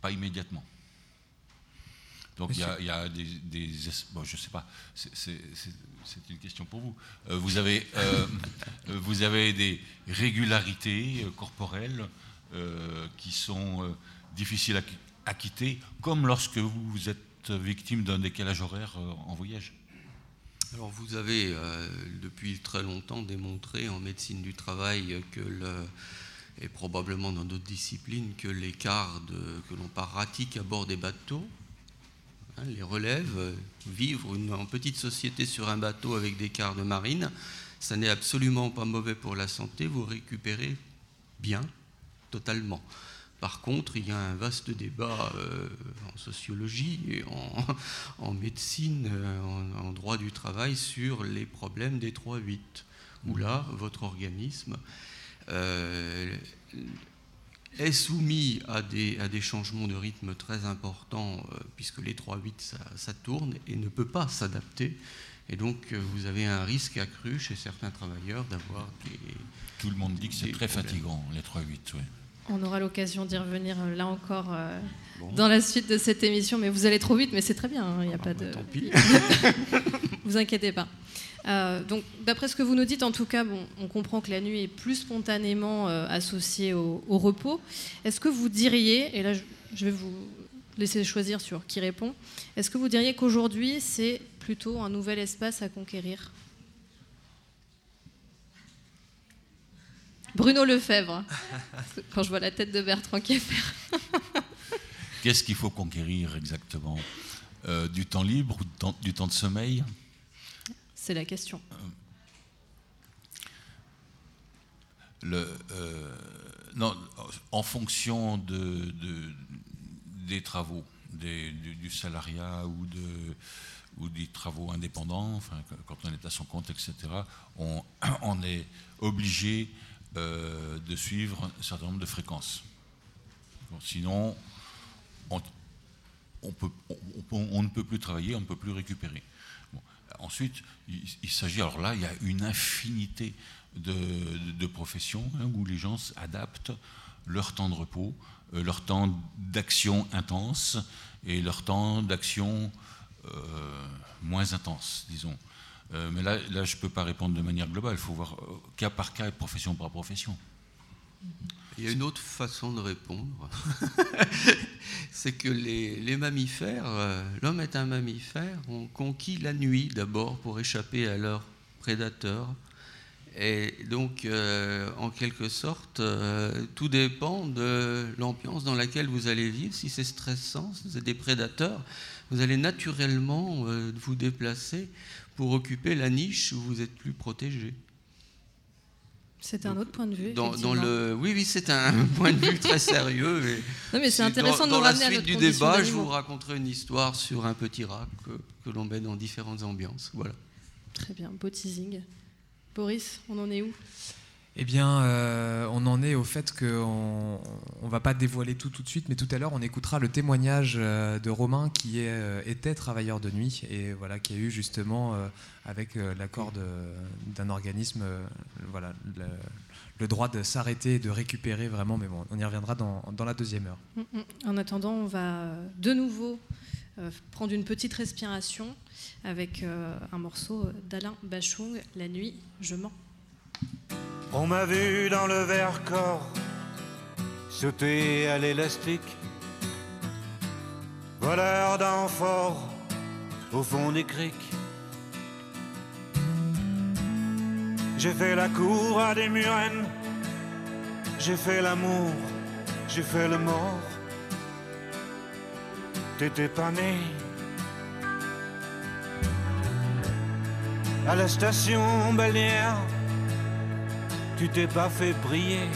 pas immédiatement. Donc il y a, il y a des, des es- bon, je sais pas, c'est- une question pour vous. Euh, vous avez, euh, vous avez des régularités corporelles qui sont difficiles à, qui- à quitter, comme lorsque vous êtes victime d'un décalage horaire euh, en voyage. Alors vous avez euh, depuis très longtemps démontré en médecine du travail que le, et probablement dans d'autres disciplines que l'écart que l'on pratique à bord des bateaux, hein, les relèves, vivre en petite société sur un bateau avec des quarts de marine, ça n'est absolument pas mauvais pour la santé, vous récupérez bien, totalement. Par contre, il y a un vaste débat euh, en sociologie et en, en médecine, euh, en, en droit du travail, sur les problèmes des 3-8, où là, votre organisme euh, est soumis à des, à des changements de rythme très importants, euh, puisque les 3-8, ça, ça tourne, et ne peut pas s'adapter. Et donc, vous avez un risque accru chez certains travailleurs d'avoir des... Tout le monde dit que c'est très problèmes. fatigant, les 3-8, oui. On aura l'occasion d'y revenir euh, là encore euh, Bon. dans la suite de cette émission, mais vous allez trop vite, mais c'est très bien, hein, il n'y a pas de... tant pis. vous inquiétez pas. Euh, donc, d'après ce que vous nous dites, en tout cas, bon, on comprend que la nuit est plus spontanément euh, associée au, au repos. Est-ce que vous diriez, et là je, je vais vous laisser choisir sur qui répond, est-ce que vous diriez qu'aujourd'hui c'est plutôt un nouvel espace à conquérir? Bruno Lefebvre. Quand je vois la tête de Bertrand Kieffer. Qu'est-ce qu'il faut conquérir exactement? Euh, Du temps libre ou du temps, du temps de sommeil? C'est la question. Le, euh, non, en fonction de, de- des travaux, des- du, du salariat ou, de, ou des travaux indépendants, enfin, quand on est à son compte, etc., on, on est obligé euh, de suivre un certain nombre de fréquences. Sinon, on, ne peut plus travailler, on ne peut plus récupérer. Ensuite, il, s'agit, alors là, il y a une infinité de professions hein, où les gens adaptent leur temps de repos, euh, leur temps d'action intense et leur temps d'action euh, moins intense, disons. Euh, mais là, là je ne peux pas répondre de manière globale, il faut voir euh, cas par cas et profession par profession. Il y a une autre façon de répondre. c'est que les, mammifères, euh, l'homme est un mammifère, ont conquis la nuit d'abord pour échapper à leurs prédateurs. Et donc, euh, en quelque sorte, euh, tout dépend de l'ambiance dans laquelle vous allez vivre. Si c'est stressant, si vous êtes des prédateurs, vous allez naturellement euh, vous déplacer pour occuper la niche où vous êtes plus protégé. C'est un autre point de vue. Dans, le, oui, oui, c'est un point de vue très sérieux. Non, mais c'est intéressant dans, de nous ramener à suite notre du débat, je vous raconterai une histoire sur un petit rat que, que l'on met dans différentes ambiances. Voilà. Très bien, beau teasing. Boris, on en est où? Eh bien, euh, on en est au fait qu'on ne va pas dévoiler tout tout de suite, mais tout à l'heure, on écoutera le témoignage euh, de Romain qui est, euh, était travailleur de nuit et voilà, qui a eu justement, euh, avec l'accord d'un organisme, euh, voilà, le, le droit de s'arrêter et de récupérer vraiment. Mais bon, on y reviendra dans, dans la deuxième heure. Mm, mm. En attendant, on va de nouveau prendre une petite respiration avec euh, un morceau d'Alain Bachung, La nuit, je mens. On m'a vu dans le Vercors sauter à l'élastique, voleur d'amphores au fond des criques. J'ai fait la cour à des murennes, j'ai fait l'amour, j'ai fait le mort. T'étais pas né. À la station balnéaire, tu t'es pas fait briller.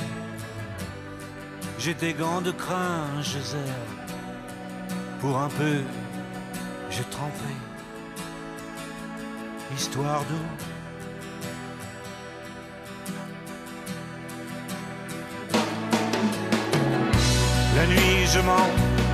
J'ai des gants de crin, zère. Pour un peu, j'ai trempé. Histoire d'eau. La nuit, je mens,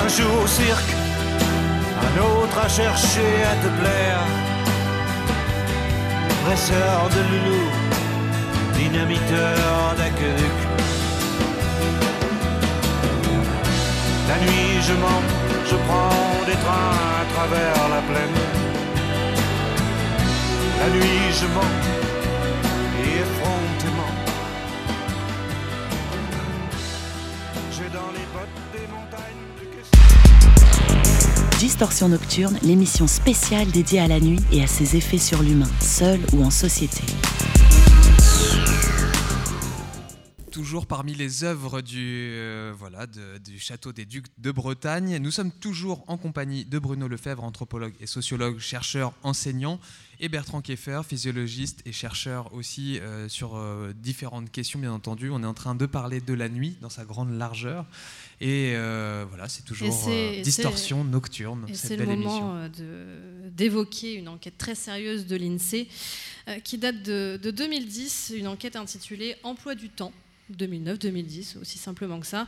Un jour au cirque, un autre à chercher à te plaire. Presseur de loulou, dynamiteur d'aqueduc. La nuit, je mens, je prends des trains à travers la plaine. La nuit, je mens, et. J'ai dans les bottes des montagnes Distorsion nocturne, l'émission spéciale dédiée à la nuit et à ses effets sur l'humain, seul ou en société. Toujours parmi les œuvres du, euh, voilà, de- du château des Ducs de Bretagne. Nous sommes toujours en compagnie de Bruno Lefebvre, anthropologue et sociologue, chercheur, enseignant, et Bertrand Kieffer, physiologiste et chercheur aussi euh, sur euh, différentes questions, bien entendu. On est en train de parler de la nuit dans sa grande largeur. Et voilà, c'est toujours Distorsion nocturne, Et cette c'est le moment d'évoquer une enquête très sérieuse de l'INSEE qui date de, de 2010, une enquête intitulée Emploi du temps. 2009-2010, aussi simplement que ça,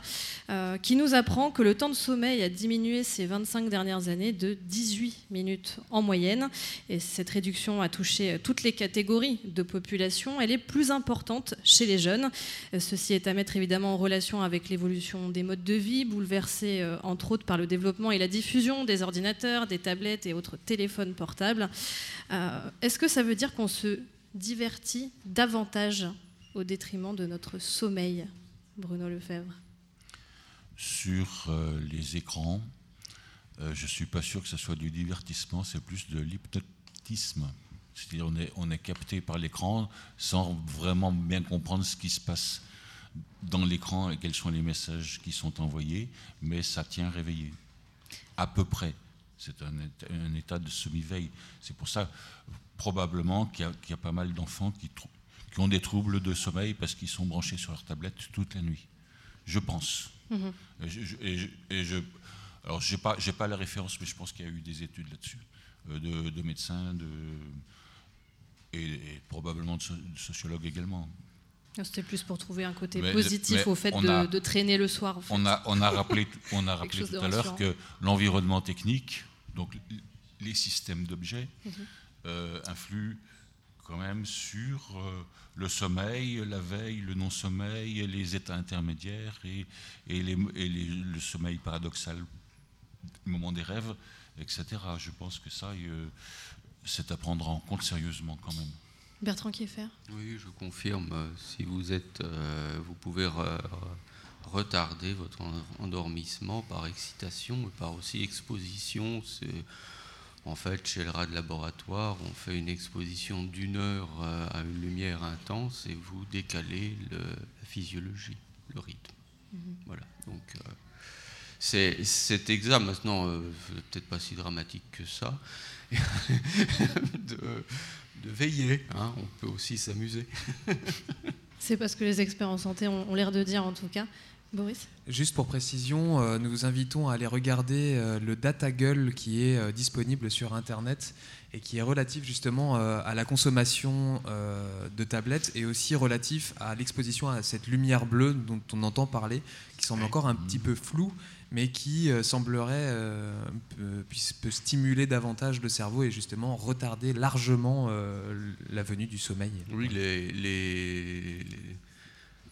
euh, qui nous apprend que le temps de sommeil a diminué ces 25 dernières années de 18 minutes en moyenne. Et cette réduction a touché toutes les catégories de population. Elle est plus importante chez les jeunes. Euh, Ceci est à mettre évidemment en relation avec l'évolution des modes de vie, bouleversés euh, entre autres par le développement et la diffusion des ordinateurs, des tablettes et autres téléphones portables. Est-ce que ça veut dire qu'on se divertit davantage au détriment de notre sommeil, Bruno Lefebvre Sur euh, les écrans, euh, je ne suis pas sûr que ce soit du divertissement, c'est plus de l'hypnotisme. C'est-à-dire on est, on est capté par l'écran sans vraiment bien comprendre ce qui se passe dans l'écran et quels sont les messages qui sont envoyés, mais ça tient réveillé. À peu près. C'est un, état- de semi-veille. C'est pour ça, probablement, qu'il y, y a pas mal d'enfants qui, trou- qui ont des troubles de sommeil parce qu'ils sont branchés sur leur tablette toute la nuit. Je pense. Mhm. Et je, je- et je- et je- alors, je n'ai pas, j'ai pas la référence, mais je pense qu'il y a eu des études là-dessus, euh, de, de médecins de, et, et probablement de, so- de sociologues également. C'était plus pour trouver un côté Mais- positif mais au fait on de, a- de traîner le soir. en fait. On a, on a rappelé, on a rappelé tout à l'heure que l'environnement technique, donc les systèmes d'objets, euh, influent quand même sur euh, le sommeil, la veille, le non-sommeil, les états intermédiaires et, et les- et les- le sommeil paradoxal, le moment des rêves, etc. Je pense que ça, euh, c'est à prendre en compte sérieusement quand même. Bertrand Kieffer? Oui, je confirme. Si vous êtes, euh, vous pouvez re- retarder votre en- endormissement par excitation et par aussi exposition. C'est en fait chez le rat de laboratoire, on fait une exposition d'une heure euh, à une lumière intense et vous décalez le- la physiologie, le rythme. Mhm. Voilà. Donc euh, c'est c'est exact. Maintenant, euh, peut-être pas si dramatique que ça. de, de veiller. hein. On peut aussi s'amuser. C'est parce que les experts en santé ont, ont l'air de dire, en tout cas, Boris Juste pour précision, euh, nous vous invitons à aller regarder euh, le DataGull qui est euh, disponible sur Internet et qui est relatif justement à la consommation de tablettes et aussi relatif à l'exposition à cette lumière bleue dont on entend parler, qui semble encore un petit peu floue, mais qui semblerait peut, puisse- peut stimuler davantage le cerveau et justement retarder largement la venue du sommeil. Oui, les, les- les-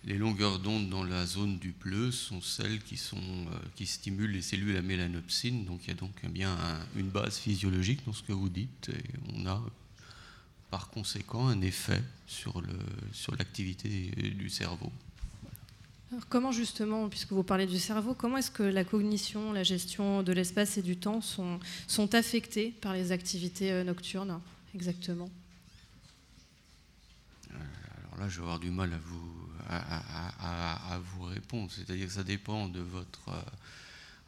les longueurs d'onde dans la zone du bleu sont celles qui, sont, euh, qui stimulent les cellules à mélanopsine. Donc il y a donc bien un- une base physiologique dans ce que vous dites. Et on a par conséquent un effet sur le- sur l'activité du cerveau. Alors, comment justement, puisque vous parlez du cerveau, comment est-ce que la cognition, la gestion de l'espace et du temps sont, sont affectées par les activités euh, nocturnes exactement? Alors là, je vais avoir du mal à vous, à, vous répondre. C'est-à-dire que ça dépend de votre, euh,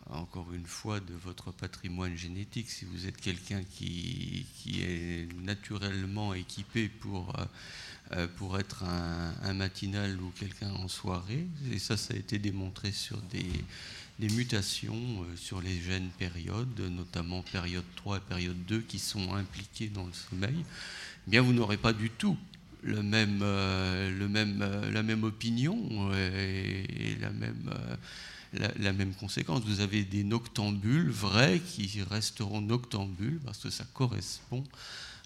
encore une fois, de votre patrimoine génétique. Si vous êtes quelqu'un qui, qui est naturellement équipé pour, euh, euh, pour être un, matinal ou quelqu'un en soirée, et ça, ça a été démontré sur des, mutations sur les gènes périodes, notamment période 3 et période 2, qui sont impliquées dans le sommeil, eh bien vous n'aurez pas du tout le même, euh, le même, euh, la même opinion et, et la, même, euh, la, la même conséquence. Vous avez des noctambules vrais qui resteront noctambules parce que ça correspond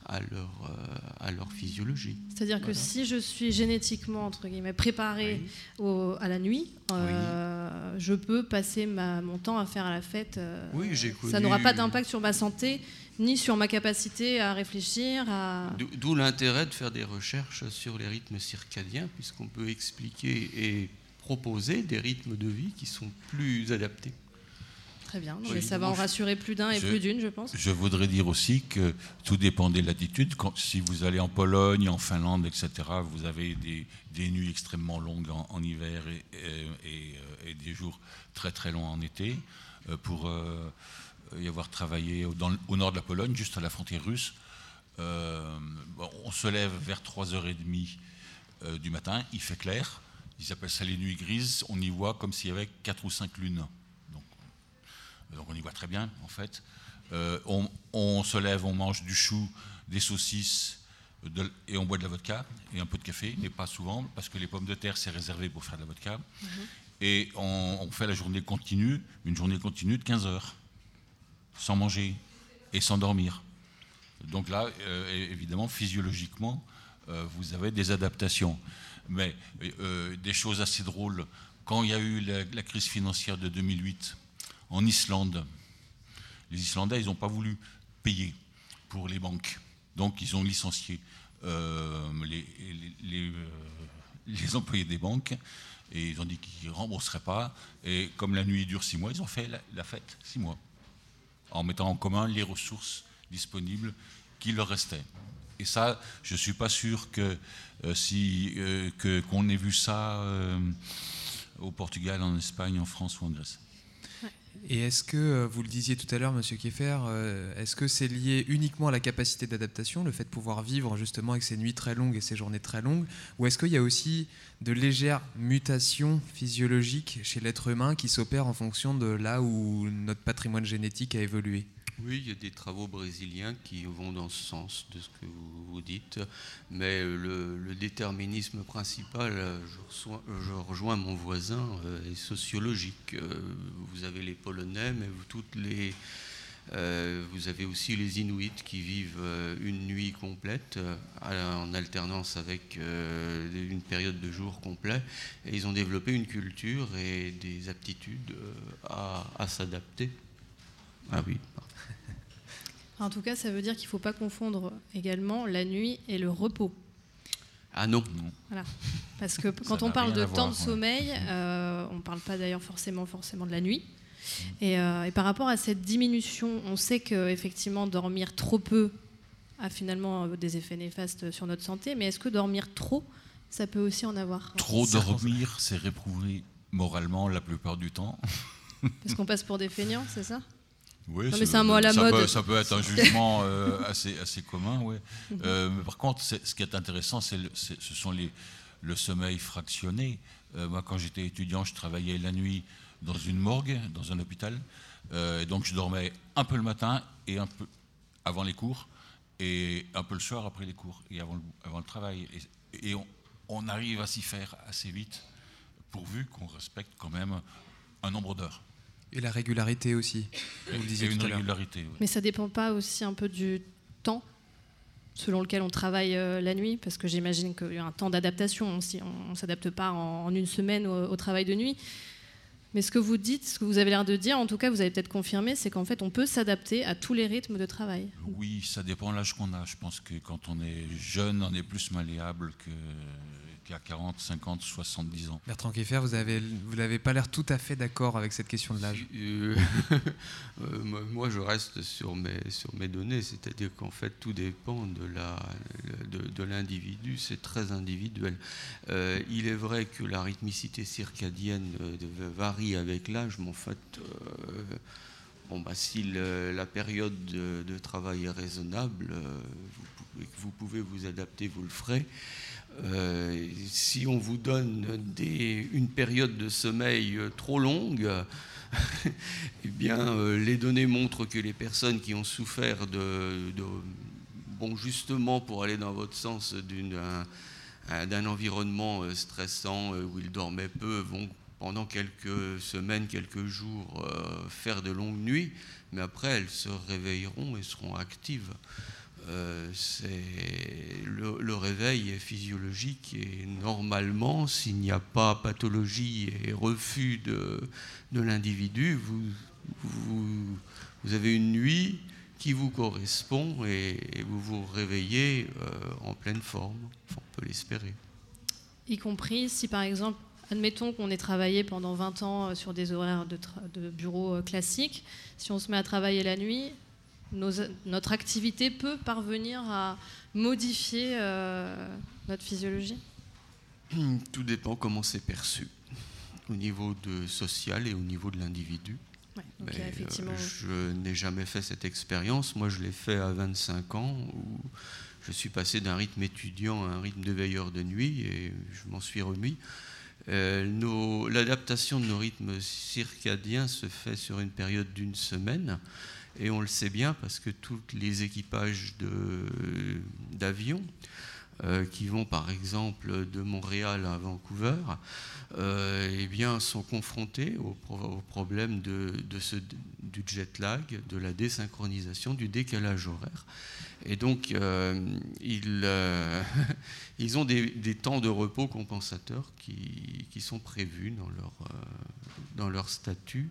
à leur, euh, à leur physiologie. C'est-à-dire que si je suis génétiquement entre guillemets préparée au- à la nuit, euh, je peux passer ma- mon temps à faire à la fête. euh, Oui, j'ai Ça n'aura pas d'impact sur ma santé ni sur ma capacité à réfléchir. À... D'où- l'intérêt de faire des recherches sur les rythmes circadiens, puisqu'on peut expliquer et proposer des rythmes de vie qui sont plus adaptés. Très bien. Oui. Mais ça va en rassurer plus d'un et Je- plus d'une, je pense. Je voudrais dire aussi que tout dépend des latitudes. Quand, si vous allez en Pologne, en Finlande, etc., vous avez des, des nuits extrêmement longues en, en hiver et, et- et, euh, et des jours très très longs en été. Euh, pour euh, y avoir travaillé au, dans le- au nord de la Pologne, juste à la frontière russe, euh, bon, on se lève vers 3h30 euh, du matin, il fait clair. Ils appellent ça les nuits grises. On y voit comme s'il y avait 4 ou 5 lunes. Donc on y voit très bien, en fait. Euh, on, on se lève, on mange du chou, des saucisses, de- et on boit de la vodka et un peu de café, mais pas souvent, parce que les pommes de terre, c'est réservé pour faire de la vodka. Et on, on fait la journée continue, une journée continue de 15 heures, sans manger et sans dormir. Donc là, euh, évidemment, physiologiquement, euh, vous avez des adaptations. Mais euh, des choses assez drôles. Quand il y a eu la, crise financière de 2008 en Islande, les Islandais, ils n'ont pas voulu payer pour les banques. Donc, ils ont licencié les, employés des banques et ils ont dit qu'ils ne rembourseraient pas. Et comme la nuit dure six mois, ils ont fait la fête six mois en mettant en commun les ressources disponibles qui leur restaient. Et ça, je ne suis pas sûr que euh, si euh, qu'on ait vu ça euh, au Portugal, en Espagne, en France ou en Grèce. Et est-ce que, euh, vous le disiez tout à l'heure, Monsieur Kieffer, euh, est-ce que c'est lié uniquement à la capacité d'adaptation, le fait de pouvoir vivre justement avec ces nuits très longues et ces journées très longues, ou est-ce qu'il y a aussi de légères mutations physiologiques chez l'être humain qui s'opèrent en fonction de là où notre patrimoine génétique a évolué? Oui, il y a des travaux brésiliens qui vont dans ce sens de ce que vous, dites, mais euh, le, déterminisme principal, euh, je, reçois- je rejoins mon voisin, euh, est sociologique. Euh, Vous avez les Polonais, mais vous, toutes les, euh, avez aussi les Inuits qui vivent euh, une nuit complète euh, en alternance avec euh, une période de jour complet, et ils ont développé une culture et des aptitudes euh, à, à s'adapter. Ah oui. En tout cas, ça veut dire qu'il ne faut pas confondre également la nuit et le repos. Ah non. Voilà. Parce que quand on parle de temps voir, de ouais. sommeil, euh, on ne parle pas d'ailleurs forcément, forcément de la nuit. Et, euh, et par rapport à cette diminution, on sait qu'effectivement, dormir trop peu a finalement euh, des effets néfastes sur notre santé, mais est-ce que dormir trop, ça peut aussi en avoir? Trop dormir, c'est réprouvé moralement la plupart du temps. Parce qu'on passe pour des feignants, c'est ça? Oui, Non, mais c'est un mot à la ça mode. Peut, ça peut être un jugement euh, assez, assez commun, ouais. Mhm. Euh, mais par contre, ce qui est intéressant, c'est ce sont les, le sommeil fractionné. Euh, moi, quand j'étais étudiant, je travaillais la nuit dans une morgue, dans un hôpital. Et donc, je dormais un peu le matin et un peu avant les cours, et un peu le soir après les cours et avant le, avant le travail. Et, et on, on arrive à s'y faire assez vite, pourvu qu'on respecte quand même un nombre d'heures. Et la régularité aussi, vous le disiez Et une tout à l'heure. régularité, oui. Mais ça dépend pas aussi un peu du temps selon lequel on travaille euh, la nuit Parce que j'imagine qu'il y a un temps d'adaptation. Si on ne s'adapte pas en, une semaine au, au travail de nuit. Mais ce que vous dites, ce que vous avez l'air de dire, en tout cas, vous avez peut-être confirmé, c'est qu'en fait, on peut s'adapter à tous les rythmes de travail. Oui, ça dépend de l'âge qu'on a. Je pense que quand on est jeune, on est plus malléable que- qu'à 40, 50, 70 ans. Bertrand Keffer, vous avez, vous n'avez pas l'air tout à fait d'accord avec cette question de l'âge. Euh, euh, moi, je reste sur mes, sur mes données, c'est-à-dire qu'en fait, tout dépend de la- de, de l'individu, c'est très individuel. Euh, il est vrai que la rythmicité circadienne varie avec l'âge, mais en fait, euh, bon, bah, si le- la période de, de travail est raisonnable, euh, vous pouvez, vous pouvez vous adapter, vous le ferez. Euh, si on vous donne une période de sommeil euh, trop longue, eh bien, euh, les données montrent que les personnes qui ont souffert de, bon, justement pour aller dans votre sens, d'un environnement stressant où ils dormaient peu, vont pendant quelques semaines, quelques jours faire de longues nuits, mais après elles se réveilleront et seront actives. Euh, le, réveil est physiologique et normalement, s'il n'y a pas pathologie et refus de, de l'individu, vous, vous, vous avez une nuit qui vous correspond et, vous vous réveillez euh, en pleine forme. On peut l'espérer. Y compris si, par exemple, admettons qu'on ait travaillé pendant 20 ans euh, sur des horaires de, de bureau euh, classiques, si on se met à travailler la nuit, nos- notre activité peut parvenir à modifier euh, notre physiologie? Tout dépend comment c'est perçu au niveau de social et au niveau de l'individu. Ouais, Mais, effectivement- euh, je n'ai jamais fait cette expérience. Moi, je l'ai fait à 25 ans où je suis passé d'un rythme étudiant à un rythme de veilleur de nuit et je m'en suis remis. Euh, L'adaptation de nos rythmes circadiens se fait sur une période d'une semaine et on le sait bien parce que tous les équipages d'avions euh, qui vont par exemple de Montréal à Vancouver, euh, eh bien, sont confrontés au, pro- au problème de, ce, du jet lag, de la désynchronisation, du décalage horaire. Et donc, euh, ils, ont des, temps de repos compensateurs qui, sont prévus dans leur statut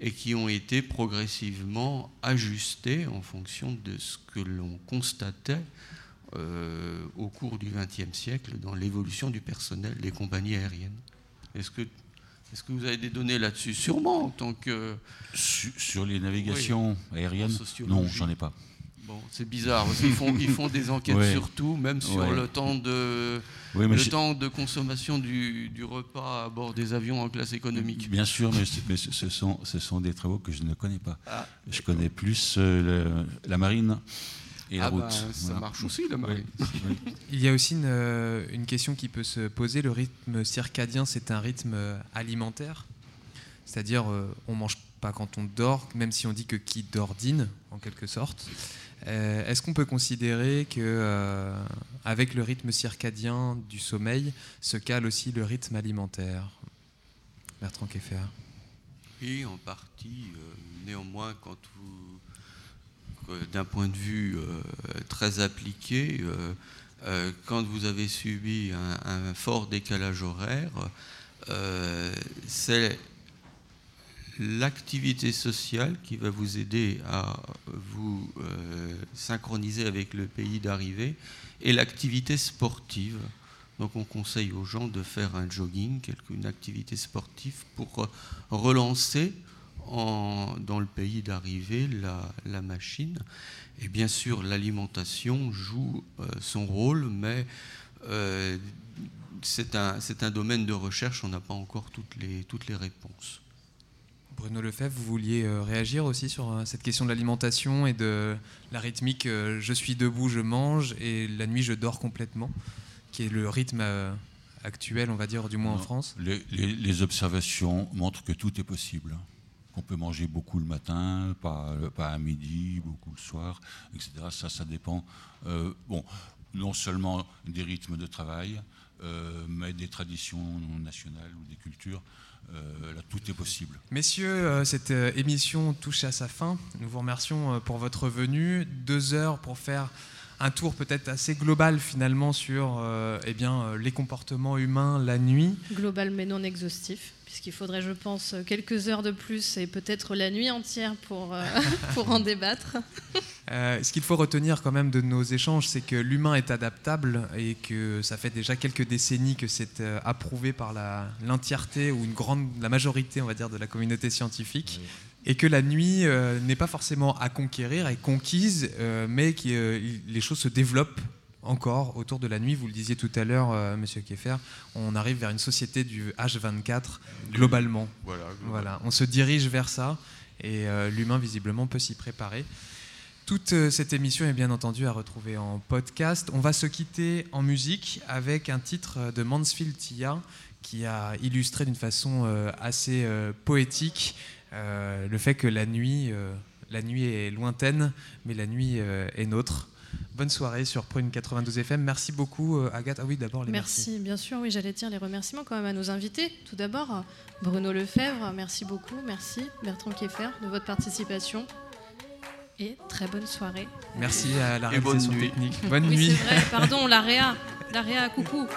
et qui ont été progressivement ajustés en fonction de ce que l'on constatait euh, au cours du XXe siècle dans l'évolution du personnel des compagnies aériennes. Est-ce que, est que vous avez des données là-dessus? Sûrement en tant que... Sur, sur les navigations Oui, aériennes? Non, j'en ai pas. Bon, c'est bizarre parce qu'ils font, ils font des enquêtes Ouais. sur tout, même sur Ouais. le temps de Oui, mais le je- temps de consommation du, du repas à bord des avions en classe économique. Bien sûr, mais, ce- mais ce, ce sont, ce sont des travaux que je ne connais pas. Ah, je connais plus euh, le- la marine et la Ah route. bah, ça Voilà. marche aussi, la marine. Oui. Il y a aussi une, euh, une question qui peut se poser. Le rythme circadien, c'est un rythme euh, alimentaire. C'est-à-dire, euh, on mange pas quand on dort, même si on dit que qui dort dîne, en quelque sorte. Euh, Est-ce qu'on peut considérer que euh, avec le rythme circadien du sommeil se cale aussi le rythme alimentaire Bertrand Keffer? Oui, en partie. euh, néanmoins, quand d'un point de vue très appliqué, quand vous avez subi un, fort décalage horaire, c'est l'activité sociale qui va vous aider à vous euh, synchroniser avec le pays d'arrivée et l'activité sportive. Donc on conseille aux gens de faire un jogging, une activité sportive pour relancer dans le pays d'arrivée la, machine. Et bien sûr, l'alimentation joue euh, son rôle, mais euh, c'est un, un domaine de recherche, on n'a pas encore toutes les, toutes les réponses. Bruno Lefebvre, vous vouliez euh, réagir aussi sur euh, cette question de l'alimentation et de la rythmique euh, je suis debout, je mange et la nuit je dors complètement, qui est le rythme actuelle, on va dire, du moins en France? les, les- les observations montrent que tout est possible. Qu'on peut manger beaucoup le matin, pas, pas à midi, beaucoup le soir, etc. Ça, ça dépend, euh, bon, non seulement des rythmes de travail, euh, mais des traditions nationales ou des cultures. Euh, là, tout est possible. Messieurs, euh, cette euh, émission touche à sa fin. Nous vous remercions euh, pour votre venue. Deux heures pour faire un tour peut-être assez global finalement sur euh, eh bien, euh, les comportements humains la nuit. Global mais non exhaustif, puisqu'il faudrait, je pense, quelques heures de plus et peut-être la nuit entière pour, euh, pour en débattre. Euh, ce qu'il faut retenir quand même de nos échanges, c'est que l'humain est adaptable et que ça fait déjà quelques décennies que c'est euh, approuvé par l'entièreté ou une grande, la majorité, on va dire, de la communauté scientifique. Et que la nuit euh, n'est pas forcément à conquérir, est conquise, euh, mais que euh, les choses se développent encore autour de la nuit. Vous le disiez tout à l'heure, euh, Monsieur Keffer, on arrive vers une société du H24 globalement. Voilà, globalement. Voilà, on se dirige vers ça et euh, l'humain visiblement peut s'y préparer. Toute euh, cette émission est bien entendu à retrouver en podcast. On va se quitter en musique avec un titre euh, de Mansfield Tia qui a illustré d'une façon assez poétique le fait que la nuit, la nuit est lointaine, mais la nuit est nôtre. Bonne soirée sur Prune 92 FM. Merci beaucoup, euh, Agathe. Ah oui, d'abord les merci. Merci, bien sûr, oui, j'allais dire les remerciements quand même à nos invités. Tout d'abord, Bruno Lefebvre, merci beaucoup, merci Bertrand Kieffer de votre participation. Et très bonne soirée. Merci à la bonne réalisation nuit. technique. Bonne oui, nuit. c'est vrai, pardon, l'AREA. L'AREA, coucou.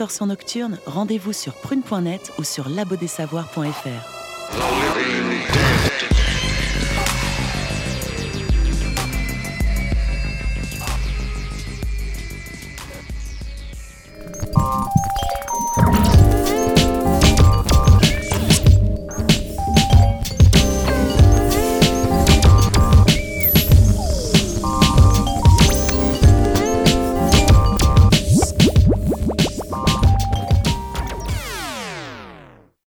Distorsion Nocturne Rendez-vous sur prune.net ou sur dead.